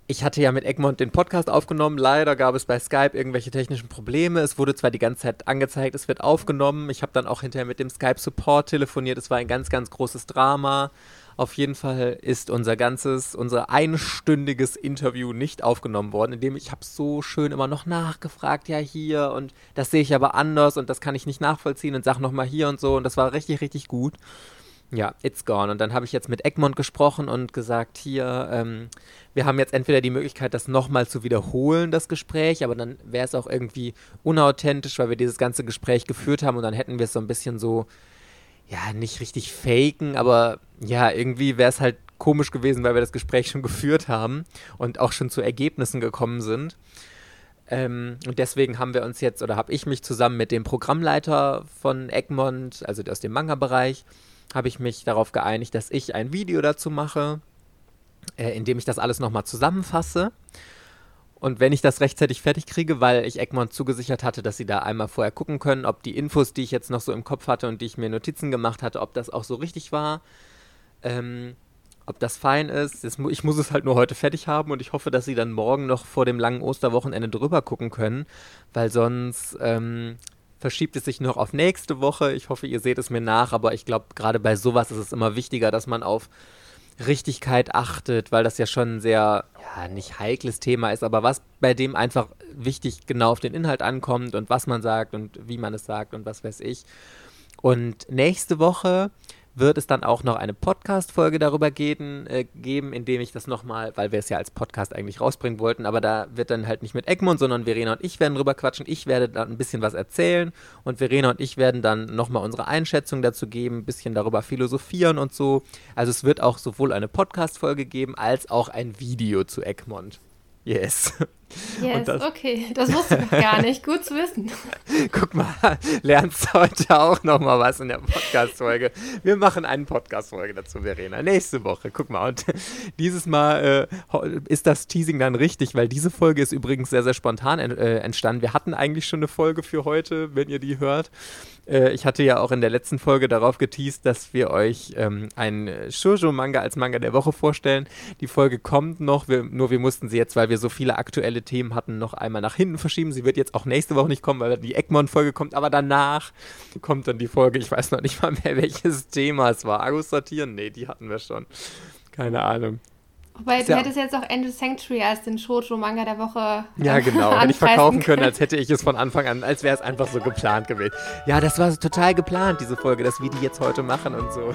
ich hatte ja mit Egmont den Podcast aufgenommen. Leider gab es bei Skype irgendwelche technischen Probleme. Es wurde zwar die ganze Zeit angezeigt, es wird aufgenommen. Ich habe dann auch hinterher mit dem Skype-Support telefoniert. Es war ein ganz, ganz großes Drama. Auf jeden Fall ist unser ganzes, unser einstündiges Interview nicht aufgenommen worden, indem ich habe so schön immer noch nachgefragt, ja hier und das sehe ich aber anders und das kann ich nicht nachvollziehen und sag nochmal hier und so und das war richtig, richtig gut. Ja, it's gone. Und dann habe ich jetzt mit Egmont gesprochen und gesagt, hier, ähm, wir haben jetzt entweder die Möglichkeit, das nochmal zu wiederholen, das Gespräch, aber dann wäre es auch irgendwie unauthentisch, weil wir dieses ganze Gespräch geführt haben und dann hätten wir es so ein bisschen so, ja, nicht richtig faken, aber ja, irgendwie wäre es halt komisch gewesen, weil wir das Gespräch schon (laughs) geführt haben und auch schon zu Ergebnissen gekommen sind. Ähm, und deswegen haben wir uns jetzt, oder habe ich mich zusammen mit dem Programmleiter von Egmont, also aus dem Manga-Bereich, habe ich mich darauf geeinigt, dass ich ein Video dazu mache, äh, in dem ich das alles nochmal zusammenfasse. Und wenn ich das rechtzeitig fertig kriege, weil ich Egmont zugesichert hatte, dass sie da einmal vorher gucken können, ob die Infos, die ich jetzt noch so im Kopf hatte und die ich mir Notizen gemacht hatte, ob das auch so richtig war, ähm, ob das fein ist. Das, ich muss es halt nur heute fertig haben und ich hoffe, dass sie dann morgen noch vor dem langen Osterwochenende drüber gucken können, weil sonst ähm, verschiebt es sich noch auf nächste Woche. Ich hoffe, ihr seht es mir nach, aber ich glaube, gerade bei sowas ist es immer wichtiger, dass man auf Richtigkeit achtet, weil das ja schon ein sehr, ja, nicht heikles Thema ist, aber was bei dem einfach wichtig genau auf den Inhalt ankommt und was man sagt und wie man es sagt und was weiß ich. Und nächste Woche wird es dann auch noch eine Podcast-Folge darüber geben, äh, geben, in dem ich das nochmal, weil wir es ja als Podcast eigentlich rausbringen wollten, aber da wird dann halt nicht mit Egmont, sondern Verena und ich werden drüber quatschen. Ich werde dann ein bisschen was erzählen und Verena und ich werden dann nochmal unsere Einschätzung dazu geben, ein bisschen darüber philosophieren und so. Also es wird auch sowohl eine Podcast-Folge geben, als auch ein Video zu Egmont. Yes. Yes, das, okay. Das wusste ich gar nicht. Gut zu wissen. (laughs) Guck mal, lernst heute auch noch mal was in der Podcast-Folge. Wir machen eine Podcast-Folge dazu, Verena. Nächste Woche. Guck mal. Und (laughs) dieses Mal äh, ist das Teasing dann richtig, weil diese Folge ist übrigens sehr, sehr spontan äh, entstanden. Wir hatten eigentlich schon eine Folge für heute, wenn ihr die hört. Äh, ich hatte ja auch in der letzten Folge darauf geteased, dass wir euch ähm, einen Shoujo-Manga als Manga der Woche vorstellen. Die Folge kommt noch, wir, nur wir mussten sie jetzt, weil wir so viele aktuelle Themen hatten, noch einmal nach hinten verschieben. Sie wird jetzt auch nächste Woche nicht kommen, weil die Egmont-Folge kommt, aber danach kommt dann die Folge. Ich weiß noch nicht mal mehr, (laughs) welches Thema es war. Agus sortieren? Nee, die hatten wir schon. Keine Ahnung. Wobei, du ja. hättest jetzt auch Ende Sanctuary als den Shoujo-Manga der Woche. Ja, genau. (laughs) Hätte ich verkaufen können, als hätte ich es von Anfang an, als wäre es einfach so geplant gewesen. Ja, das war total geplant, diese Folge, dass wir die jetzt heute machen und so.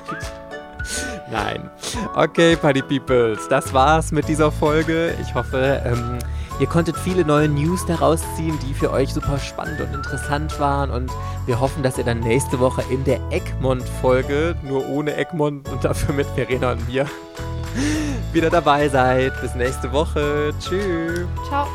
(laughs) Nein. Okay, Party Peoples, das war's mit dieser Folge. Ich hoffe, ähm, ihr konntet viele neue News daraus ziehen, die für euch super spannend und interessant waren. Und wir hoffen, dass ihr dann nächste Woche in der Egmont-Folge, nur ohne Egmont und dafür mit Verena und mir, wieder dabei seid. Bis nächste Woche. Tschüss. Ciao.